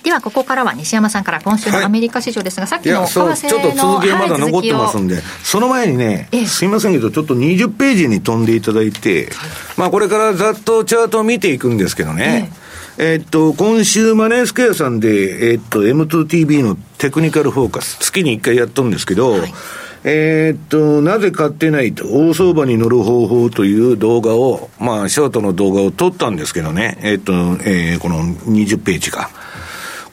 ではここからは西山さんから今週のアメリカ市場ですが、はい、さっきの為替のちょっと続きがまだ残ってますんで、はい、その前にね、すいませんけど、ちょっと20ページに飛んでいただいて、はい、まあこれからざっとチャートを見ていくんですけどね、えー、っと、今週マネースクエアさんで、えー、っと、M2TV のテクニカルフォーカス、月に1回やったんですけど、えー、っと、なぜ買ってないと、大相場に乗る方法という動画を、まあ、ショートの動画を撮ったんですけどね、えー、っと、えー、この20ページか。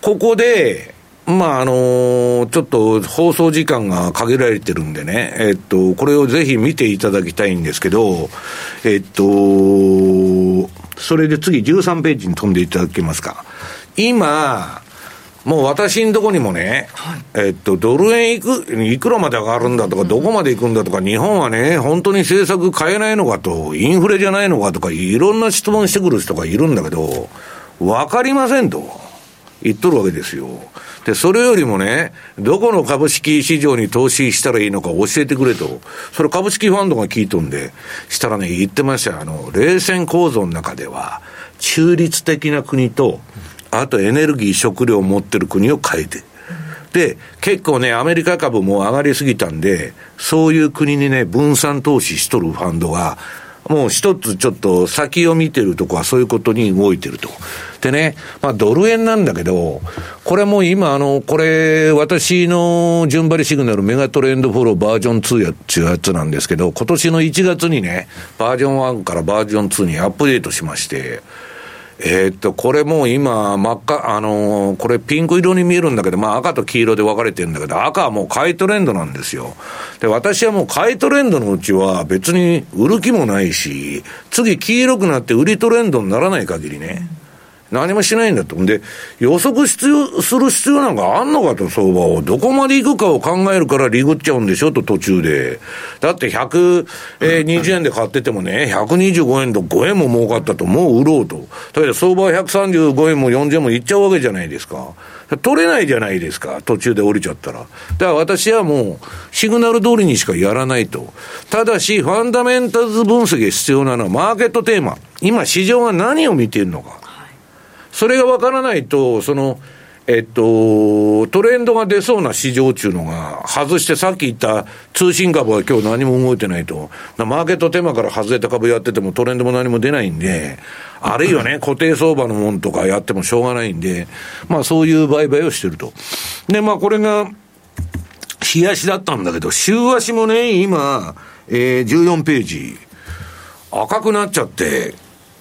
ここで、まあ、あのー、ちょっと放送時間が限られてるんでね、えっと、これをぜひ見ていただきたいんですけど、えっと、それで次13ページに飛んでいただけますか。今、もう私のとこにもね、はい、えっと、ドル円いく、いくらまで上がるんだとか、どこまで行くんだとか、日本はね、本当に政策変えないのかと、インフレじゃないのかとか、いろんな質問してくる人がいるんだけど、わかりませんと。言っとるわけですよ。で、それよりもね、どこの株式市場に投資したらいいのか教えてくれと。それ株式ファンドが聞いとんで、したらね、言ってましたよ。あの、冷戦構造の中では、中立的な国と、あとエネルギー、食料を持ってる国を変えて。で、結構ね、アメリカ株も上がりすぎたんで、そういう国にね、分散投資しとるファンドが、もう一つちょっと先を見てるとこはそういうことに動いてると。でね、まあドル円なんだけど、これも今あの、これ私の順張りシグナルメガトレンドフォローバージョン2やっていうやつなんですけど、今年の1月にね、バージョン1からバージョン2にアップデートしまして、え、っと、これもう今、真っ赤、あのー、これピンク色に見えるんだけど、まあ赤と黄色で分かれてるんだけど、赤はもう買いトレンドなんですよ。で、私はもう買いトレンドのうちは別に売る気もないし、次黄色くなって売りトレンドにならない限りね、何もしないんだと。で、予測必要、する必要なんかあんのかと、相場を。どこまで行くかを考えるからリグっちゃうんでしょ？と、途中で。だって120円で買っててもね、125円と5円も儲かったと、もう売ろうと。だけど相場は135円も40円もいっちゃうわけじゃないですか。取れないじゃないですか、途中で降りちゃったら。だから私はもう、シグナル通りにしかやらないと。ただし、ファンダメンタルズ分析が必要なのは、マーケットテーマ。今、市場が何を見ているのか。それがわからないと、その、えっと、トレンドが出そうな市場っていうのが、外してさっき言った通信株は今日何も動いてないと。マーケットテーマから外れた株やっててもトレンドも何も出ないんで、あるいはね、固定相場のもんとかやってもしょうがないんで、まあそういう売買をしてると。で、まあこれが、日足だったんだけど、週足もね、今、えー、14ページ、赤くなっちゃって、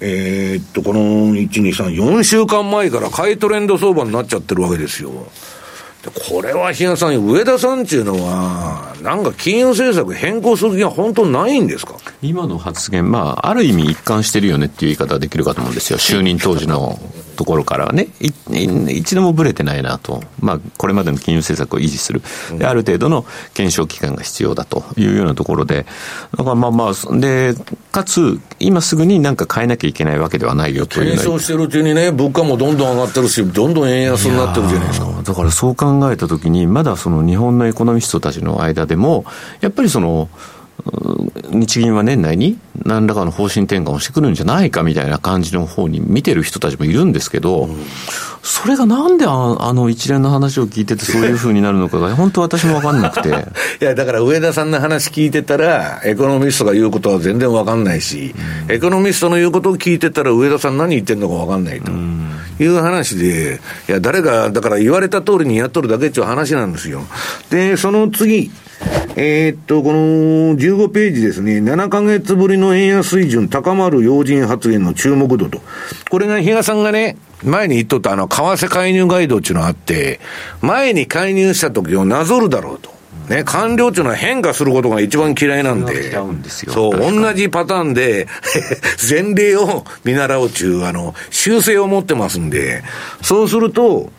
えー、っと、この1、2、3、4週間前から買いトレンド相場になっちゃってるわけですよ。これは日野さん、上田さんっていうのは、なんか金融政策変更する気は本当ないんですか？今の発言、まあ、ある意味一貫してるよねっていう言い方ができるかと思うんですよ。就任当時のところからはね、一度もぶれてないなと。まあ、これまでの金融政策を維持する。で、ある程度の検証期間が必要だというようなところで、だからまあまあ、で、かつ、今すぐになんか変えなきゃいけないわけではないよという。検証してるうちにね、物価もどんどん上がってるし、どんどん円安になってるじゃないですか。だからそう考えたときに、まだその日本のエコノミストたちの間でも、やっぱりその、日銀は年内に何らかの方針転換をしてくるんじゃないかみたいな感じの方に見てる人たちもいるんですけど、うん、それがなんでああの一連の話を聞いててそういうふうになるのかが、[laughs] 本当私も分かんなくて。[laughs] いや、だから上田さんの話聞いてたら、エコノミストが言うことは全然分かんないし、うん、エコノミストの言うことを聞いてたら、上田さん何言ってんのか分かんないと。いう話で、いや、誰が、だから言われた通りにやっとるだけっていう話なんですよ。で、その次、えー、っと、この15ページですね、7ヶ月ぶりの円安水準高まる要人発言の注目度と。これが比嘉さんがね、前に言っとったあの、為替介入ガイドっていうのがあって、前に介入した時をなぞるだろうと。ね、官僚っていうのは変化することが一番嫌いなんで。そう、同じパターンで [laughs] 前例を見習おうちゅう、あの、修正を持ってますんで、そうすると、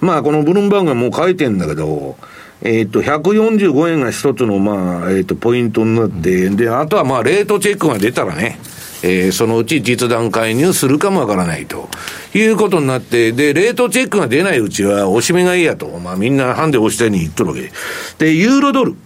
まあ、このブルームバーグがもう書いてんだけど、えっ、と、145円が一つの、まあ、えっ、と、ポイントになって、で、あとはまあ、レートチェックが出たらね、えー、そのうち実弾介入するかもわからないということになって、で、レートチェックが出ないうちは、おしめがいいやと、まあみんなハンデ押したように言っとるわけで。ユーロドル。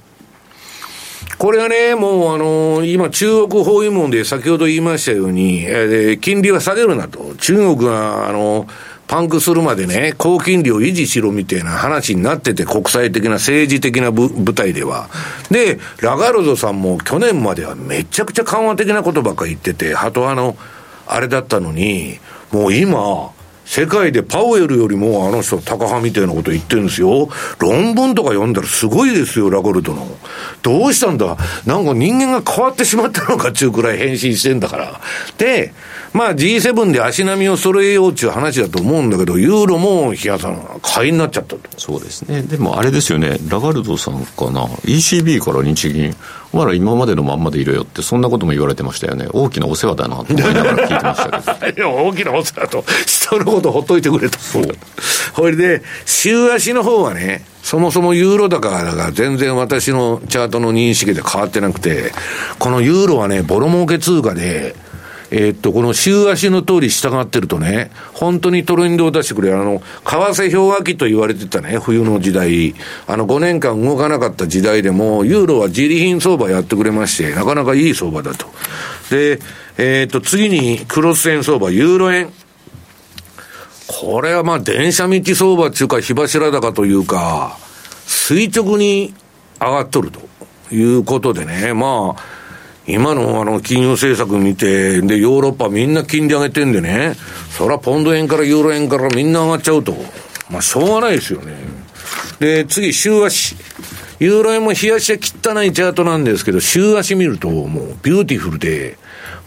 これはね、もうあのー、今中国包囲網で先ほど言いましたように、えー、金利は下げるなと。中国が、あのーパンクするまでね、高金利を維持しろみたいな話になってて、国際的な政治的な舞台では。で、ラガルドさんも去年まではめちゃくちゃ緩和的なことばっか言ってて、ハト派のあれだったのに、もう今、世界でパウエルよりもあの人、高派みたいなこと言ってるんですよ。論文とか読んだらすごいですよ、ラゴルトの。どうしたんだ？なんか人間が変わってしまったのかっちゅうくらい変身してんだから。で、まあ G7 で足並みを揃えようっていう話だと思うんだけど、ユーロも、日嘉さん、買いになっちゃったと。そうですね。でもあれですよね、ラガルドさんかな、ECB から日銀、まだ今までのまんまでいるよって、そんなことも言われてましたよね。大きなお世話だなと思いながら聞いてましたけど。[laughs] いや、大きなお世話と、人のことほっといてくれと。そう。これで、週足の方はね、そもそもユーロ高が全然私のチャートの認識で変わってなくて、このユーロはね、ボロ儲け通貨で、えー、っと、この週足の通り従ってるとね、本当にトレンドを出してくれる、あの、為替氷河期と言われてたね、冬の時代、あの5年間動かなかった時代でも、ユーロは自利品相場やってくれまして、なかなかいい相場だと。で、えー、っと、次にクロス円相場、ユーロ円。これはまあ、電車道相場っていうか、火柱高というか、垂直に上がっとるということでね、まあ、今のあの金融政策見て、で、ヨーロッパみんな金利上げてんでね、そらポンド円からユーロ円からみんな上がっちゃうと。まあ、しょうがないですよね。で、次、週足。ユーロ円も日足は汚いチャートなんですけど、週足見るともうビューティフルで、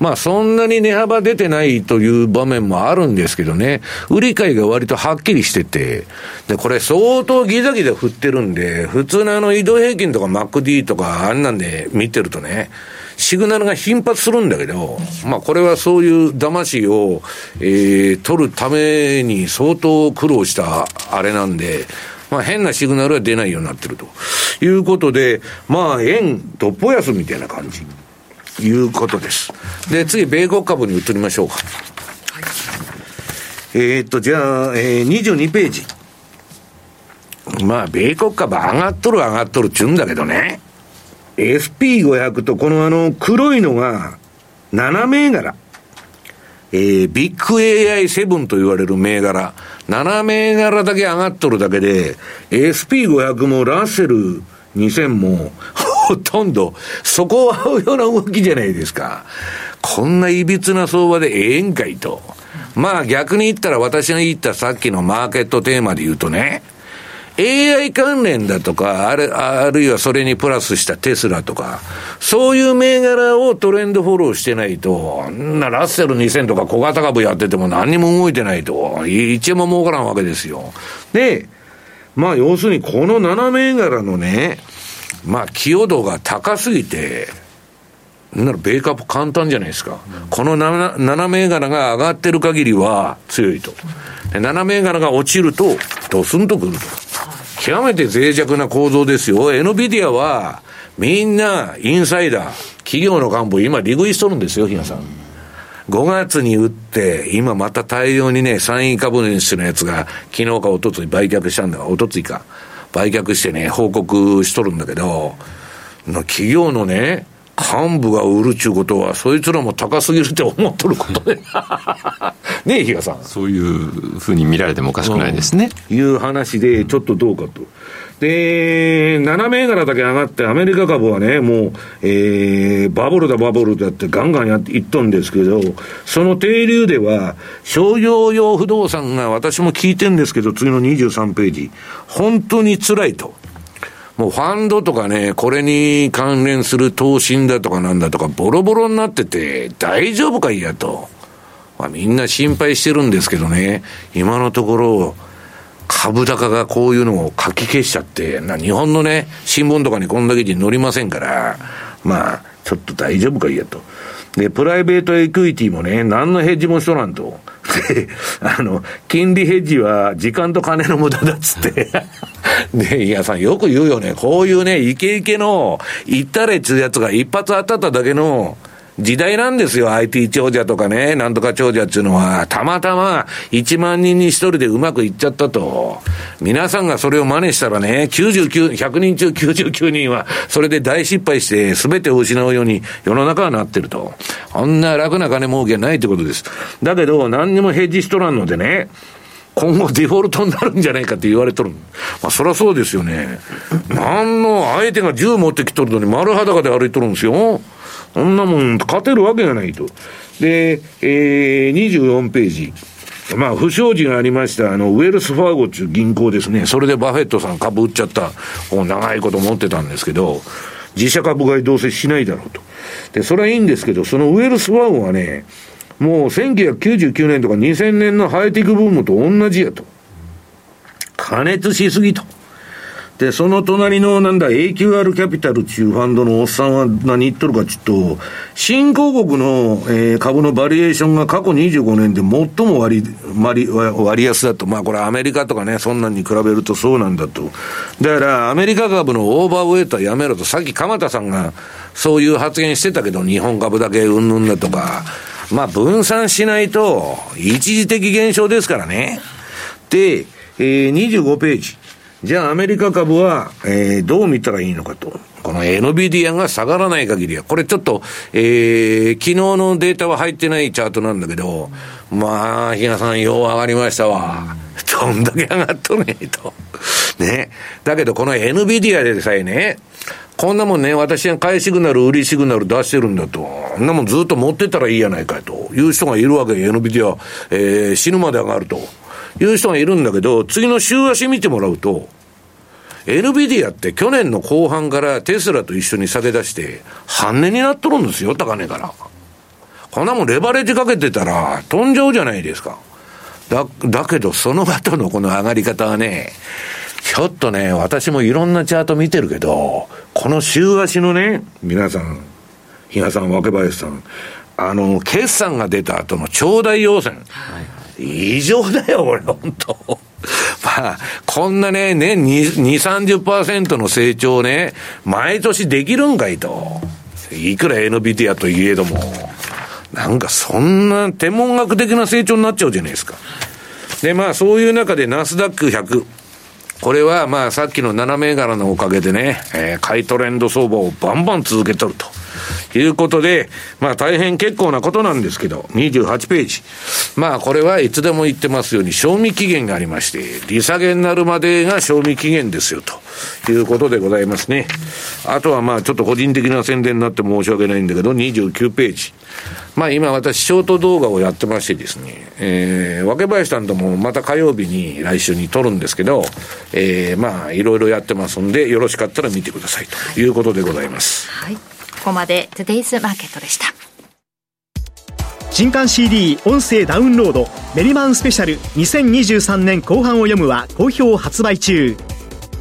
まあそんなに値幅出てないという場面もあるんですけどね、売り買いが割とはっきりしてて、で、これ相当ギザギザ振ってるんで、普通のあの移動平均とか MacD とかあんなんで見てるとね、シグナルが頻発するんだけど、まあこれはそういう騙しを、えー、取るために相当苦労したあれなんで、まあ変なシグナルは出ないようになってるということで、まあ円、どっぽ安みたいな感じ。いうことです。で、次、米国株に移りましょうか。はい、えー、っと、じゃあ、えー、22ページ。まあ、米国株上がっとる上がっとるっちゅうんだけどね。SP500 とこのあの黒いのが7銘柄。えー、ビッグ AI7 と言われる銘柄。7銘柄だけ上がっとるだけで、SP500 もラッセル2000も、ほとんど、そこを合うような動きじゃないですか。こんないびつな相場でええんかいと。まあ逆に言ったら私が言ったさっきのマーケットテーマで言うとね、AI 関連だとか、ある、あるいはそれにプラスしたテスラとか、そういう銘柄をトレンドフォローしてないと、なラッセル2000とか小型株やってても何にも動いてないと、1円も儲からんわけですよ。で、まあ要するにこの7銘柄のね、まあ寄与度が高すぎて、なら米株簡単じゃないですか。この 7, 7銘柄が上がってる限りは強いと。7銘柄が落ちると、ドスンとくると。極めて脆弱な構造ですよ。NVIDIA は、みんな、インサイダー、企業の幹部、今、利食いしとるんですよ、比嘉さん。5月に打って、今また大量にね、参院株主のやつが、昨日か一昨日売却したんだが、一昨日か。売却してね、報告しとるんだけど、企業のね、幹部が売るっちゅうことは、そいつらも高すぎるって思っとることで。[laughs] ねえ、比嘉さん。そういうふうに見られてもおかしくないですね。うん、いう話で、ちょっとどうかと。で、7銘柄だけ上がって、アメリカ株はね、もう、えー、バブルだバブルだってガンガンやっていっとんですけど、その停留では、商業用不動産が私も聞いてんですけど、次の23ページ、本当に辛いと。もうファンドとかね、これに関連する投信だとかなんだとか、ボロボロになってて、大丈夫かいやと。まあみんな心配してるんですけどね、今のところ、株高がこういうのを書き消しちゃって、な日本のね、新聞とかにこんだけに載りませんから、まあ、ちょっと大丈夫かいやと。で、プライベートエクイティもね、何のヘッジもしとらんと。で、[laughs] あの、金利ヘッジは時間と金の無駄だっつって。[laughs] で、いやさんよく言うよね。こういうね、イケイケの、行ったれっつうやつが一発当たっただけの、時代なんですよ。IT 長者とかね、なんとか長者っていうのは、たまたま1万人に1人でうまくいっちゃったと。皆さんがそれを真似したらね、99、100人中99人は、それで大失敗して全てを失うように世の中はなってると。あんな楽な金儲けないってことです。だけど、何にもヘッジしとらんのでね、今後デフォルトになるんじゃないかって言われとる。まあ、そりゃそうですよね。何の、相手が銃持ってきとるのに丸裸で歩いとるんですよ。そんなもん勝てるわけがないと。で、えー、24ページ。まあ、不祥事がありました、あの、ウェルスファーゴっていう銀行ですね。それでバフェットさん株売っちゃった、長いこと持ってたんですけど、自社株買いどうせしないだろうと。で、それはいいんですけど、そのウェルスファーゴはね、もう1999年とか2000年のハイテクブームと同じやと。過熱しすぎと。で、その隣のなんだ、AQR キャピタルっていうファンドのおっさんは何言っとるかちょっと、新興国の、えー、株のバリュエーションが過去25年で最も割割割安だと。まあこれアメリカとかね、そんなんに比べるとそうなんだと。だからアメリカ株のオーバーウェイトはやめろと。さっき鎌田さんがそういう発言してたけど、日本株だけうんぬんだとか。まあ分散しないと、一時的現象ですからね。で、えー、25ページ。じゃあアメリカ株は、えー、どう見たらいいのかと。この NVIDIA が下がらない限りは、これちょっと、えー、昨日のデータは入ってないチャートなんだけど、まあ、比嘉さん、よう上がりましたわ。どんだけ上がっとねえと。ね。だけど、この NVIDIA でさえね、こんなもんね、私が買いシグナル、売りシグナル出してるんだと。こんなもんずっと持ってたらいいやないかという人がいるわけ、NVIDIA、えー、死ぬまで上がると。いう人がいるんだけど、次の週足見てもらうと、NVIDIA って去年の後半からテスラと一緒に下げ出して、半値になっとるんですよ、高値から。こんなもんレバレッジかけてたら飛んじゃうじゃないですか。だ、だけどその後のこの上がり方はね、ちょっとね、私もいろんなチャート見てるけど、この週足のね、皆さん、比嘉さん、若林さん、あの、決算が出た後の長大要線。はい異常だよ、これ、本当 [laughs] まあ、こんなね、年2、2 30%の成長ね、毎年できるんかいと。いくら NVIDIA といえども、なんかそんな天文学的な成長になっちゃうじゃないですか。で、まあそういう中でナスダック100。これはまあさっきの7銘柄のおかげでね、えー、買いトレンド相場をバンバン続けとると。いうことで、まあ大変結構なことなんですけど、28ページ。まあこれはいつでも言ってますように、賞味期限がありまして、利下げになるまでが賞味期限ですよ、ということでございますね。あとはまあちょっと個人的な宣伝になって申し訳ないんだけど、29ページ。まあ今私ショート動画をやってましてですね、えー、若林さんともまた火曜日に来週に撮るんですけど、えー、まあいろいろやってますんで、よろしかったら見てくださいということでございます。はい。ここまで Today's Market でした。新刊 CD 音声ダウンロードメリマンスペシャル2023年後半を読むは好評発売中。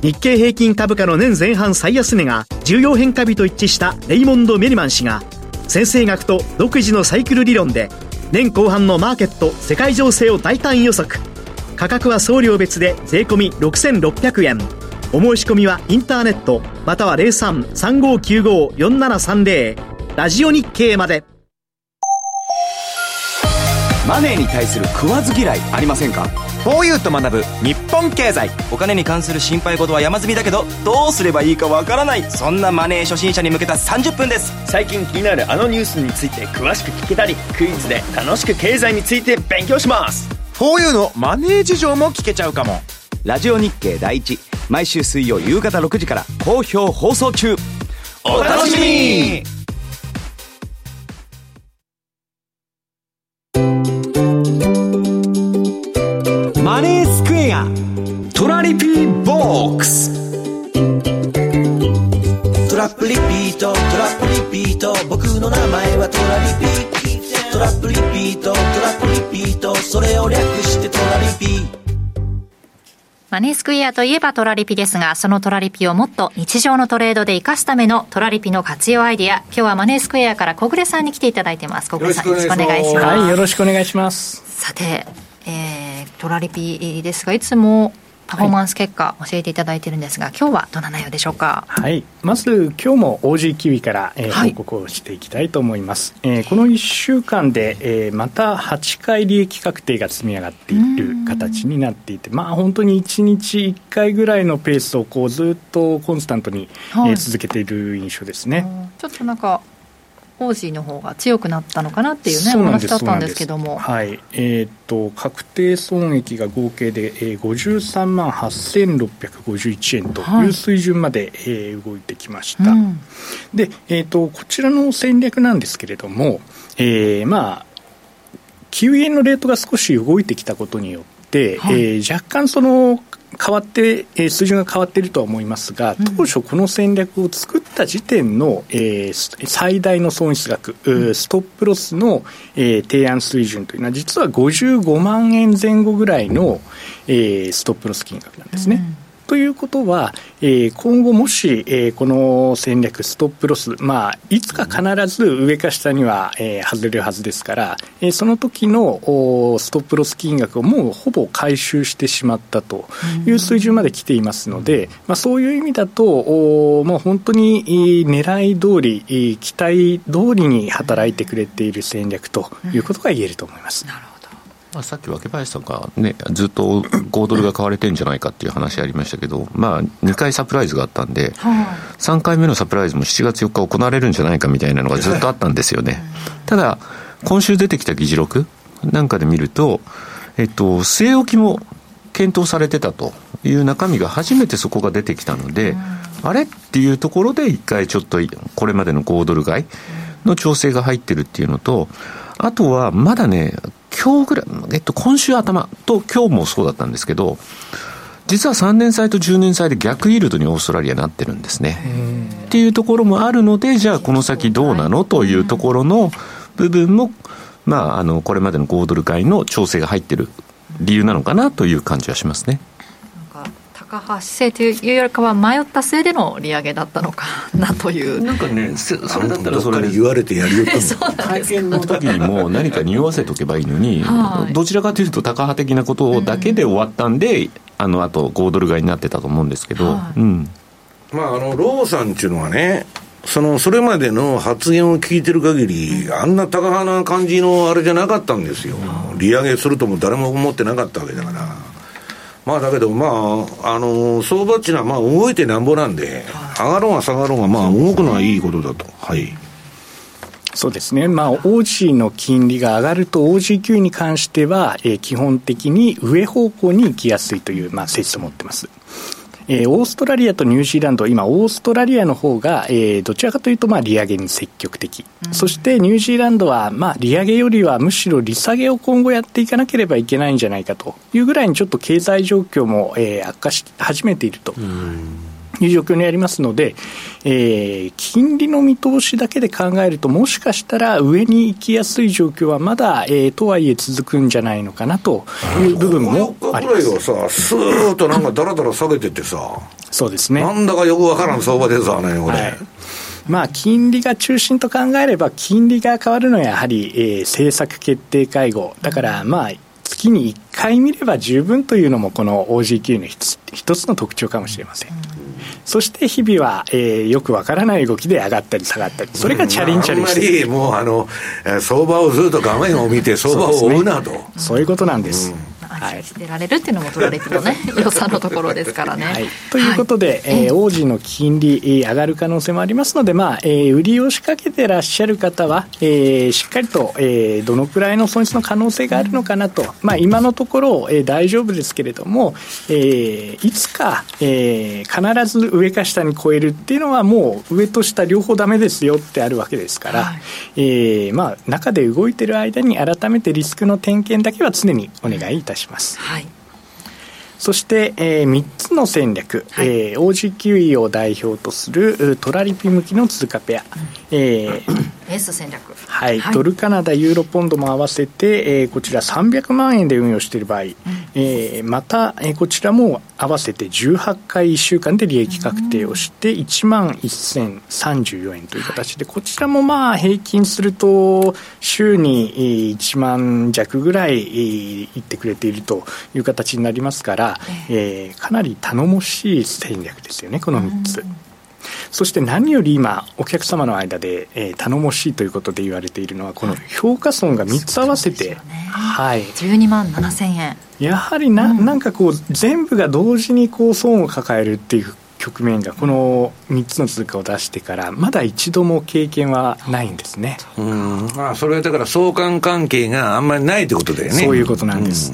日経平均株価の年前半最安値が重要変化日と一致したレイモンド・メリマン氏が先生学と独自のサイクル理論で年後半のマーケット世界情勢を大胆予測。価格は送料別で税込6600円。お申し込みはインターネットまたは03-3595-4730ラジオ日経まで。マネーに対する食わず嫌いありませんか？フォーユーと学ぶ日本本経済。お金に関する心配事は山積みだけどどうすればいいかわからない。そんなマネー初心者に向けた30分です。最近気になるあのニュースについて詳しく聞けたりクイズで楽しく経済について勉強します。フォーユーのマネー事情も聞けちゃうかも。ラジオ日経第一毎週水曜夕方6時から好評放送中。お楽しみに。マネースクエアといえばトラリピですが、そのトラリピをもっと日常のトレードで活かすためのトラリピの活用アイディア。今日はマネースクエアから小暮さんに来ていただいてます。小暮さんよろしくお願いします。はい、よろしくお願いします。さて、えー、トラリピですが、いつもパフォーマンス結果教えていただいてるんですが、今日はどんな内容でしょうか？はい、まず今日も OG キウイから、えー、報告をしていきたいと思います。はい、えー、この1週間で、えー、また8回利益確定が積み上がっている形になっていて、まあ本当に1日1回ぐらいのペースをこうずっとコンスタントに、はい、えー、続けている印象ですね。ちょっとなんかオージーの方が強くなったのかなっていうね、お話だったんですけども。はい。えー、っと、確定損益が合計で、えー、53万8651円という水準まで、はい、えー、動いてきました。うん、で、えー、っと、こちらの戦略なんですけれども、えー、まあ、9円のレートが少し動いてきたことによって、はい、えー、若干その変わって、えー、水準が変わっているとは思いますが、当初この戦略を作った時点の、えー、最大の損失額、うん、ストップロスの、えー、提案水準というのは、実は55万円前後ぐらいの、えー、ストップロス金額なんですね。うんということは、えー、今後もし、えー、この戦略、ストップロス、まあ、いつか必ず上か下には、えー、外れるはずですから、えー、その時のおストップロス金額をもうほぼ回収してしまったという水準まで来ていますので、まあ、そういう意味だと、おまあ、本当に狙い通り、期待通りに働いてくれている戦略ということが言えると思います。なるほどまあ、さっき若林さんが、ね、ずっと5ドルが買われてるんじゃないかっていう話ありましたけど、まあ、2回サプライズがあったんで、3回目のサプライズも7月4日行われるんじゃないかみたいなのがずっとあったんですよね。ただ、今週出てきた議事録なんかで見ると、えっと、据え置きも検討されてたという中身が初めてそこが出てきたので、あれっていうところで一回ちょっとこれまでの5ドル買いの調整が入ってるっていうのと、あとはまだね、今日ぐらい、えっと、今週頭と今日もそうだったんですけど、実は3年債と10年債で逆イールドにオーストラリアなってるんですね。っていうところもあるので、じゃあこの先どうなのというところの部分も、まあ、あの、これまでの5ドル買いの調整が入ってる理由なのかなという感じはしますね。高橋性というよりかは迷ったせいでの利上げだったのかなという。なんかねそれだったらそれ言われてやりよった会見の時にも何か匂わせとけばいいのに、はい、どちらかというと高派的なことだけで終わったんで、うん、あのあと5ドル買いになってたと思うんですけど、はい、うん。まああのローさんっていうのはねそのそれまでの発言を聞いてる限り、あんな高派な感じのあれじゃなかったんですよ、利上げするとも誰も思ってなかったわけだから。まあだけど、まあ、あの相場っていうのはまあ動いてなんぼなんで、上がろうが下がろうが、まあ動くのはいいことだと。はい。そうですね、まあ、OG の金利が上がると、OG 級に関しては、えー、基本的に上方向に行きやすいという、まあ、説を持ってます。えー、オーストラリアとニュージーランド、今、オーストラリアの方が、えー、どちらかというと、まあ、利上げに積極的、うん、そしてニュージーランドは、まあ、利上げよりはむしろ利下げを今後やっていかなければいけないんじゃないかというぐらいに、ちょっと経済状況も、えー、悪化し始めていると。うんいう状況にありますので、えー、金利の見通しだけで考えると、もしかしたら上に行きやすい状況はまだ、えー、とはいえ続くんじゃないのかなという部分もあります。ここはさ、スーッとなんかだらだら下げててさ、そうですね。なんだかよくわからん相場でさね、これ。はいまあ、金利が中心と考えれば、金利が変わるのはやはり、えー、政策決定会合。だから、まあ、月に1回見れば十分というのも、この OGQ の一つの特徴かもしれません。そして日々は、えー、よくわからない動きで上がったり下がったり、それがチャリンチャリンして、うん、あんまりもうあの、相場をずっと画面を見て、相場を追うなと、そういうことなんです。うん安心してられるっていうのも取られてのね [laughs] 予算のところですからね、はい、ということで、はい、えー、王子の金利上がる可能性もありますのでまあ、えー、売りを仕掛けてらっしゃる方は、えー、しっかりと、えー、どのくらいの損失の可能性があるのかなと、まあ今のところ、えー、大丈夫ですけれども、えー、いつか、えー、必ず上か下に超えるっていうのはもう上と下両方ダメですよってあるわけですから、はい、えー、まあ中で動いてる間に改めてリスクの点検だけは常にお願いいたします。はい。そして、えー、3つの戦略、はい、えー、OG9E を代表とするトラリピ向きの通貨ペア、うん、えー、エース戦略、はい、はい、ドルカナダ、ユーロポンドも合わせて、えー、こちら300万円で運用している場合、うん、えー、また、えー、こちらも合わせて18回1週間で利益確定をして1万1034円という形で、こちらもまあ平均すると週に1万弱ぐらいいってくれているという形になりますから、えー、かなり頼もしい戦略ですよね、この3つ。そして何より今、お客様の間で、えー、頼もしいということで言われているのは、この評価損が3つ合わせて、はい、12万7000円。やはりな,、ん、なんかこう、全部が同時にこう損を抱えるっていう局面がこの3つの通貨を出してからまだ一度も経験はないんですね。うん。あそれはだから相関関係があんまりないってことだよね。そういうことなんです、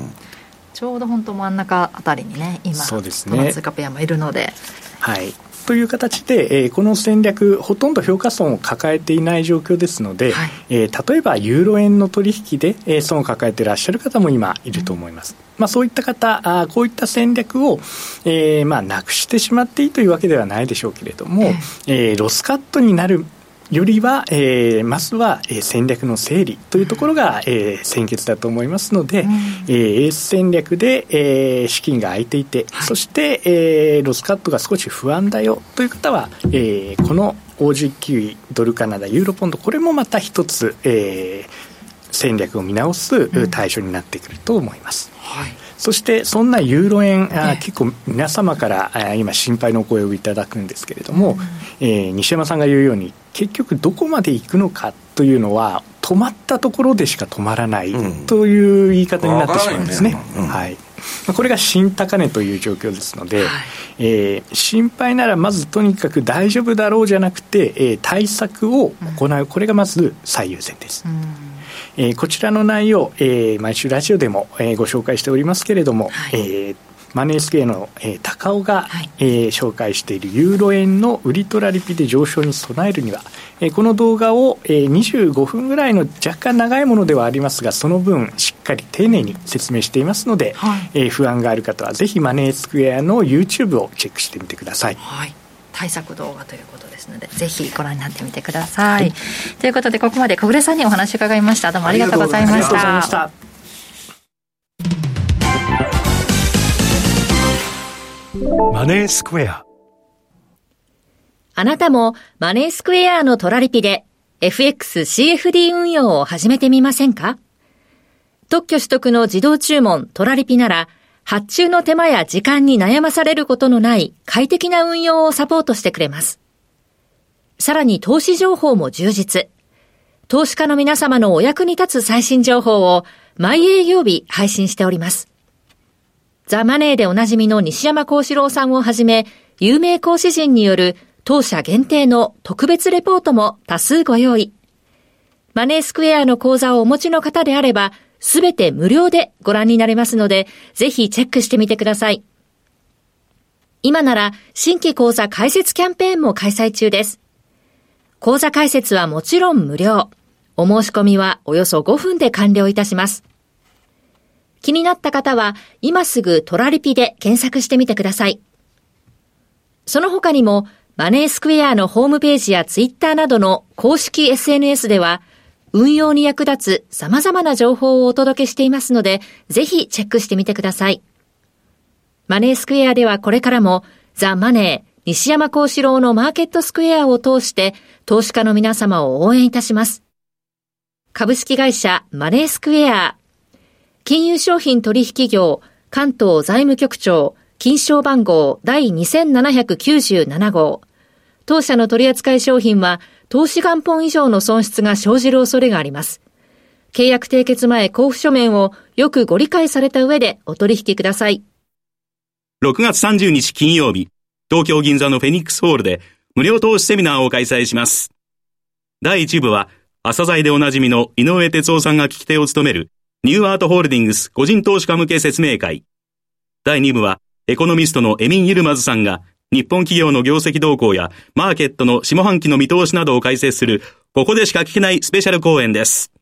ちょうど本当真ん中あたりにね今そうですね。通貨ペアもいるので。はいという形で、えー、この戦略、ほとんど評価損を抱えていない状況ですので、はい、えー、例えばユーロ円の取引で、えー、損を抱えていらっしゃる方も今、いると思います。うん、まあ、そういった方あ、こういった戦略を、えーまあ、なくしてしまっていいというわけではないでしょうけれども、えー、ロスカットになるよりは、えー、まずは、えー、戦略の整理というところが、えー、先決だと思いますので、うん、えー、エース戦略で、えー、資金が空いていて、はい、そして、えー、ロスカットが少し不安だよという方は、えー、この OG9 ドルカナダユーロポンドこれもまた一つ、えー、戦略を見直す対象になってくると思います。うん、はいそしてそんなユーロ円、あ結構皆様からあ今心配のお声をいただくんですけれども、うん、えー、西山さんが言うように結局どこまで行くのかというのは止まったところでしか止まらないという言い方になってしまうんですね。はい。これが新高値という状況ですので、はい、えー、心配ならまずとにかく大丈夫だろうじゃなくて、えー、対策を行う、うん、これがまず最優先です。うんえー、こちらの内容、えー、毎週ラジオでも、えー、ご紹介しておりますけれども、はい、えーマネースクエアの、えー、高尾が、はい、えー、紹介しているユーロ円の売りトラリピで上昇に備えるには、えー、この動画を、えー、25分ぐらいの若干長いものではありますがその分しっかり丁寧に説明していますので、はい、えー、不安がある方はぜひマネースクエアの YouTube をチェックしてみてください。はい。対策動画ということですのでぜひご覧になってみてください、はい、ということでここまで小暮さんにお話伺いました。どうもありがとうございました。マネースクエア。あなたもマネースクエアのトラリピで FXCFD 運用を始めてみませんか？特許取得の自動注文トラリピなら発注の手間や時間に悩まされることのない快適な運用をサポートしてくれます。さらに投資情報も充実。投資家の皆様のお役に立つ最新情報を毎営業日配信しております。ザ・マネーでおなじみの西山幸四郎さんをはじめ、有名講師陣による当社限定の特別レポートも多数ご用意。マネースクエアの講座をお持ちの方であれば、すべて無料でご覧になれますので、ぜひチェックしてみてください。今なら新規講座開設キャンペーンも開催中です。講座開設はもちろん無料。お申し込みはおよそ5分で完了いたします。気になった方は今すぐトラリピで検索してみてください。その他にもマネースクエアのホームページやツイッターなどの公式 SNS では運用に役立つ様々な情報をお届けしていますので、ぜひチェックしてみてください。マネースクエアではこれからも、ザ・マネー、西山幸四郎のマーケットスクエアを通して、投資家の皆様を応援いたします。株式会社マネースクエア、金融商品取引業、関東財務局長、金賞番号第2797号。当社の取扱い商品は投資元本以上の損失が生じる恐れがあります。契約締結前交付書面をよくご理解された上でお取引ください。6月30日金曜日、東京銀座のフェニックスホールで無料投資セミナーを開催します。第1部は、朝鮮でおなじみの井上哲夫さんが聞き手を務めるニューアートホールディングス個人投資家向け説明会。第2部は、エコノミストのエミン・ユルマズさんが日本企業の業績動向やマーケットの下半期の見通しなどを解説する、ここでしか聞けないスペシャル講演です。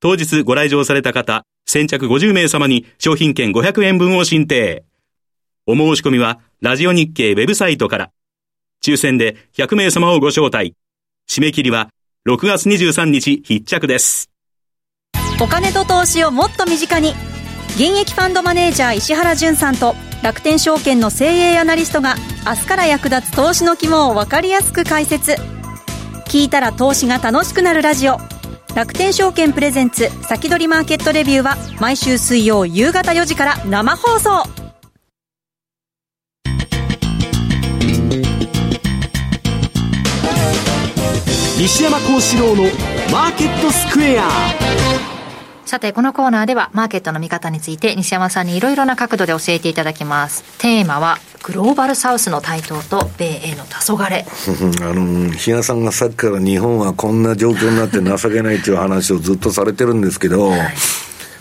当日ご来場された方、先着50名様に商品券500円分を申請。お申し込みは、ラジオ日経ウェブサイトから。抽選で100名様をご招待。締め切りは、6月23日必着です。お金と投資をもっと身近に。現役ファンドマネージャー石原淳さんと、楽天証券の精鋭アナリストが、明日から役立つ投資の肝を分かりやすく解説。聞いたら投資が楽しくなるラジオ。楽天証券プレゼンツ先取りマーケットレビューは毎週水曜夕方4時から生放送西山幸四郎のマーケットスクエア。さて、このコーナーではマーケットの見方について西山さんにいろいろな角度で教えていただきます。テーマはグローバルサウスの台頭と米英の黄昏。[laughs] あの比嘉さんがさっきから日本はこんな状況になって情けないという話をずっとされてるんですけど、はい、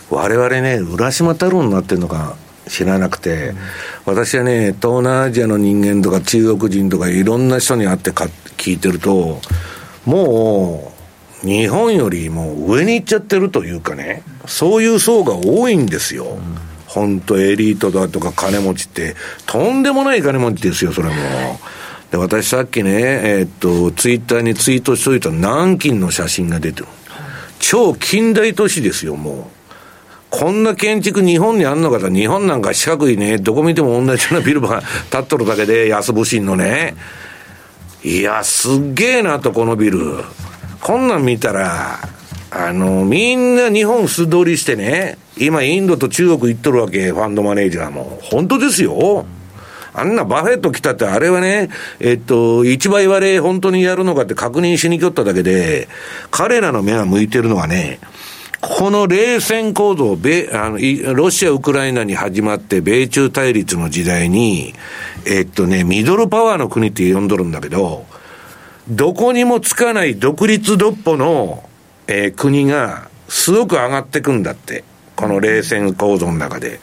我々ね、浦島太郎になってるのか知らなくて、うん、私はね、東南アジアの人間とか中国人とかいろんな人に会ってか聞いてると、もう、日本よりも上に行っちゃってるというかね、そういう層が多いんですよ。本当エリートだとか金持ちって、とんでもない金持ちですよ、それも。で、私さっきね、えー、っと、ツイッターにツイートしといた南京の写真が出てる。超近代都市ですよ、もう。こんな建築日本にあんのかと、日本なんか四角いね、どこ見ても同じようなビルが建っとるだけで、安部神のね。いや、すっげえなと、このビル。こんなん見たら、あの、みんな日本素通りしてね、今インドと中国行っとるわけ、ファンドマネージャーも。本当ですよ。あんなバフェット来たって、あれはね、えっと、一倍割れ本当にやるのかって確認しに来よっただけで、彼らの目が向いてるのはね、この冷戦構造、米あのロシア、ウクライナに始まって、米中対立の時代に、えっとね、ミドルパワーの国って呼んどるんだけど、どこにもつかない独立独歩の、えー、国がすごく上がってくんだって。この冷戦構造の中で。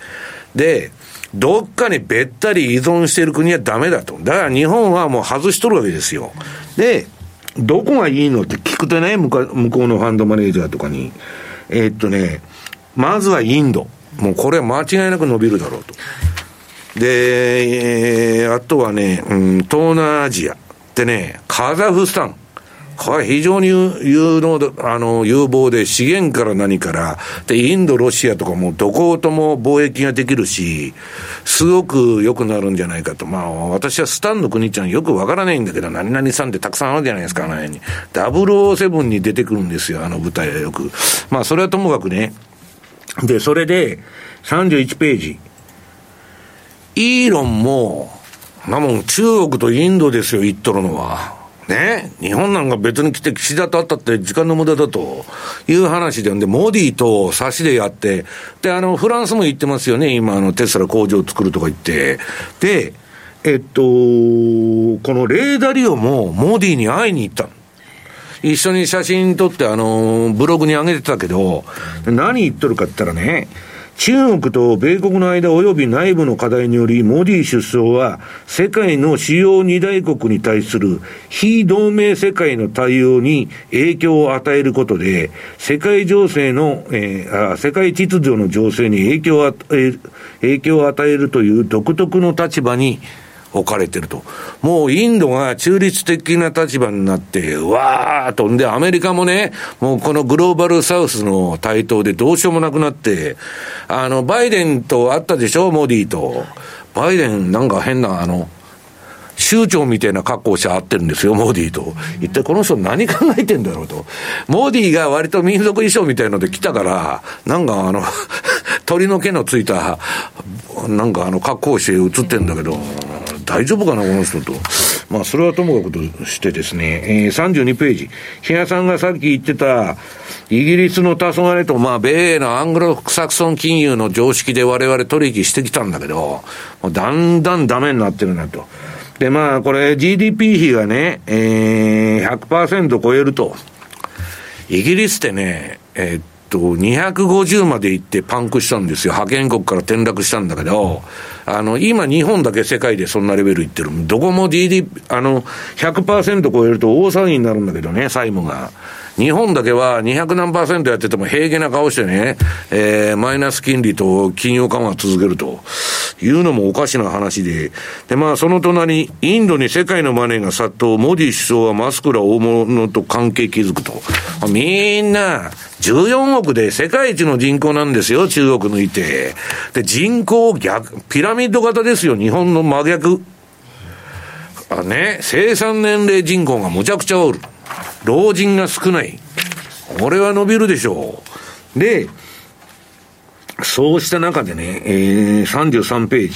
で、どっかにべったり依存している国はダメだと。だから日本はもう外しとるわけですよ。で、どこがいいのって聞くとね、向こうのファンドマネージャーとかに。えー、っとね、まずはインド。もうこれは間違いなく伸びるだろうと。で、えー、あとはね、うん、東南アジアでね、カザフスタン。これ非常に有能あの、有望で資源から何から、で、インド、ロシアとかもどことも貿易ができるし、すごく良くなるんじゃないかと。まあ、私はスタンの国ちゃんよくわからないんだけど、何々さんってたくさんあるじゃないですか、あの辺に。007に出てくるんですよ、あの舞台はよく。まあ、それはともかくね。で、それで、31ページ。イーロンも、なもん中国とインドですよ、言っとるのは。ね、日本なんか別に来て岸田と会ったって時間の無駄だという話で、で、モディと差しでやって、で、あの、フランスも行ってますよね、今、あの、テスラ工場を作るとか言って。で、えっと、このレーダリオもモディに会いに行った一緒に写真撮って、あの、ブログに上げてたけど、何言っとるかって言ったらね、中国と米国の間及び内部の課題により、モディ首相は、世界の主要二大国に対する非同盟世界の対応に影響を与えることで、世界情勢の、えー、あ世界秩序の情勢に影響を与えるという独特の立場に置かれてると。もうインドが中立的な立場になって、わーっと。んで、アメリカもね、もうこのグローバルサウスの台頭でどうしようもなくなって、あの、バイデンと会ったでしょ、モディと。バイデンなんか変な、あの、州長みたいな格好して会ってるんですよ、モディと。一体この人何考えてんだろうと。モディーが割と民族衣装みたいので来たから、なんかあの [laughs] 鳥の毛のついた、なんかあの格好して映ってんだけど、大丈夫かな、この人と。まあ、それはともかくとしてですね、えー、32ページ。比嘉さんがさっき言ってた、イギリスの黄昏と、まあ、米英のアングロフクサクソン金融の常識で我々取引してきたんだけど、だんだんダメになってるなと。で、まあ、これ GDP 比がね、えー、100%超えると。イギリスってね、えー、っと、250まで行ってパンクしたんですよ。派遣国から転落したんだけど、あの、今日本だけ世界でそんなレベルいってる。どこも GDP、あの、100%超えると大騒ぎになるんだけどね、債務が。日本だけは200何パーセントやってても平気な顔してね、えー、マイナス金利と金融緩和続けるというのもおかしな話で、で、まあその隣、インドに世界のマネーが殺到、モディ首相はマスクラ大物と関係築くと。みんな、14億で世界一の人口なんですよ、中国抜いて。で、人口逆、ピラミッド型ですよ、日本の真逆。あね、生産年齢人口がむちゃくちゃおる。老人が少ない。これは伸びるでしょう。で、そうした中でね、えー、33ページ。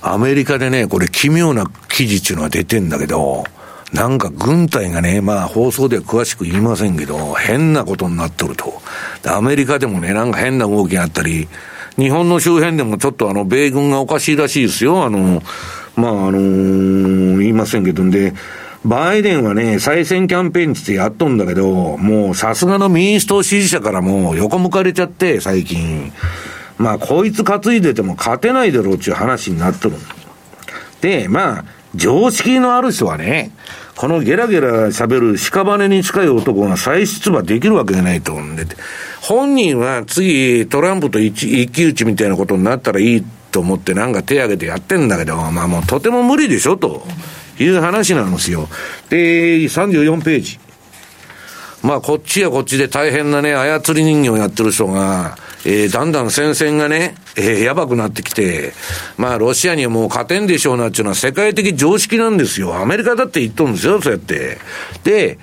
アメリカでね、これ奇妙な記事っていうのが出てんだけど、なんか軍隊がね、まあ放送では詳しく言いませんけど、変なことになっとると。アメリカでもね、なんか変な動きがあったり、日本の周辺でもちょっとあの、米軍がおかしいらしいですよ。あの、まああのー、言いませんけど、んで、バイデンはね、再選キャンペーンってやっとんだけど、もうさすがの民主党支持者からも横向かれちゃって、最近。まあ、こいつ担いでても勝てないだろうっていう話になっとる。で、まあ、常識のある人はね、このゲラゲラ喋る屍に近い男が再出馬できるわけがないと思うんで、本人は次トランプと一一騎打ちみたいなことになったらいいと思ってなんか手挙げてやってんだけど、まあもうとても無理でしょと。いう話なんですよ。で、34ページ。まあ、こっちやこっちで大変なね、操り人形をやってる人が、えー、だんだん戦線がね、えー、やばくなってきて、まあ、ロシアにはもう勝てんでしょうなっていうのは世界的常識なんですよ。アメリカだって言っとるんですよ、そうやって。で、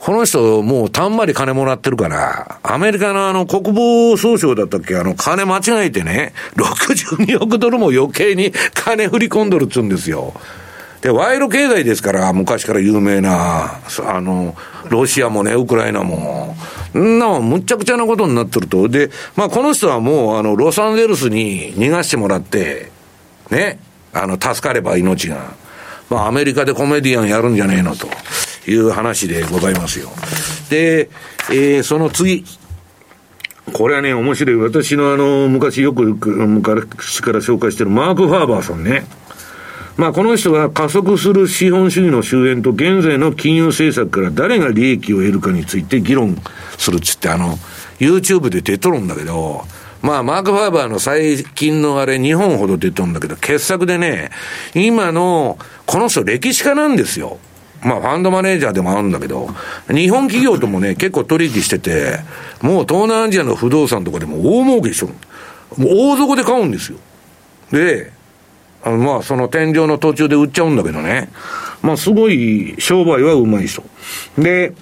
この人、もうたんまり金もらってるから、アメリカのあの国防総省だったっけ、あの金間違えてね、62億ドルも余計に金振り込んどるっつうんですよ。で、賄賂経済ですから、昔から有名な、あの、ロシアもね、ウクライナも。んなむちゃくちゃなことになってると。で、まあ、この人はもう、あの、ロサンゼルスに逃がしてもらって、ね、あの、助かれば命が。まあ、アメリカでコメディアンやるんじゃねえのという話でございますよ。で、えー、その次。これはね、面白い。私のあの、昔よく、昔から紹介してるマーク・ファーバーさんね。まあ、この人が加速する資本主義の終焉と現在の金融政策から誰が利益を得るかについて議論するっつって、あの、YouTube で出とるんだけど、まあ、マーク・ファーバーの最近のあれ、日本ほど出とるんだけど、傑作でね、今の、この人歴史家なんですよ。まあ、ファンドマネージャーでもあるんだけど、日本企業ともね、結構取引してて、もう東南アジアの不動産とかでも大儲けしとる。もう大底で買うんですよ。で、あのまあ、その天井の途中で売っちゃうんだけどね。まあ、すごい商売はうまい人。で、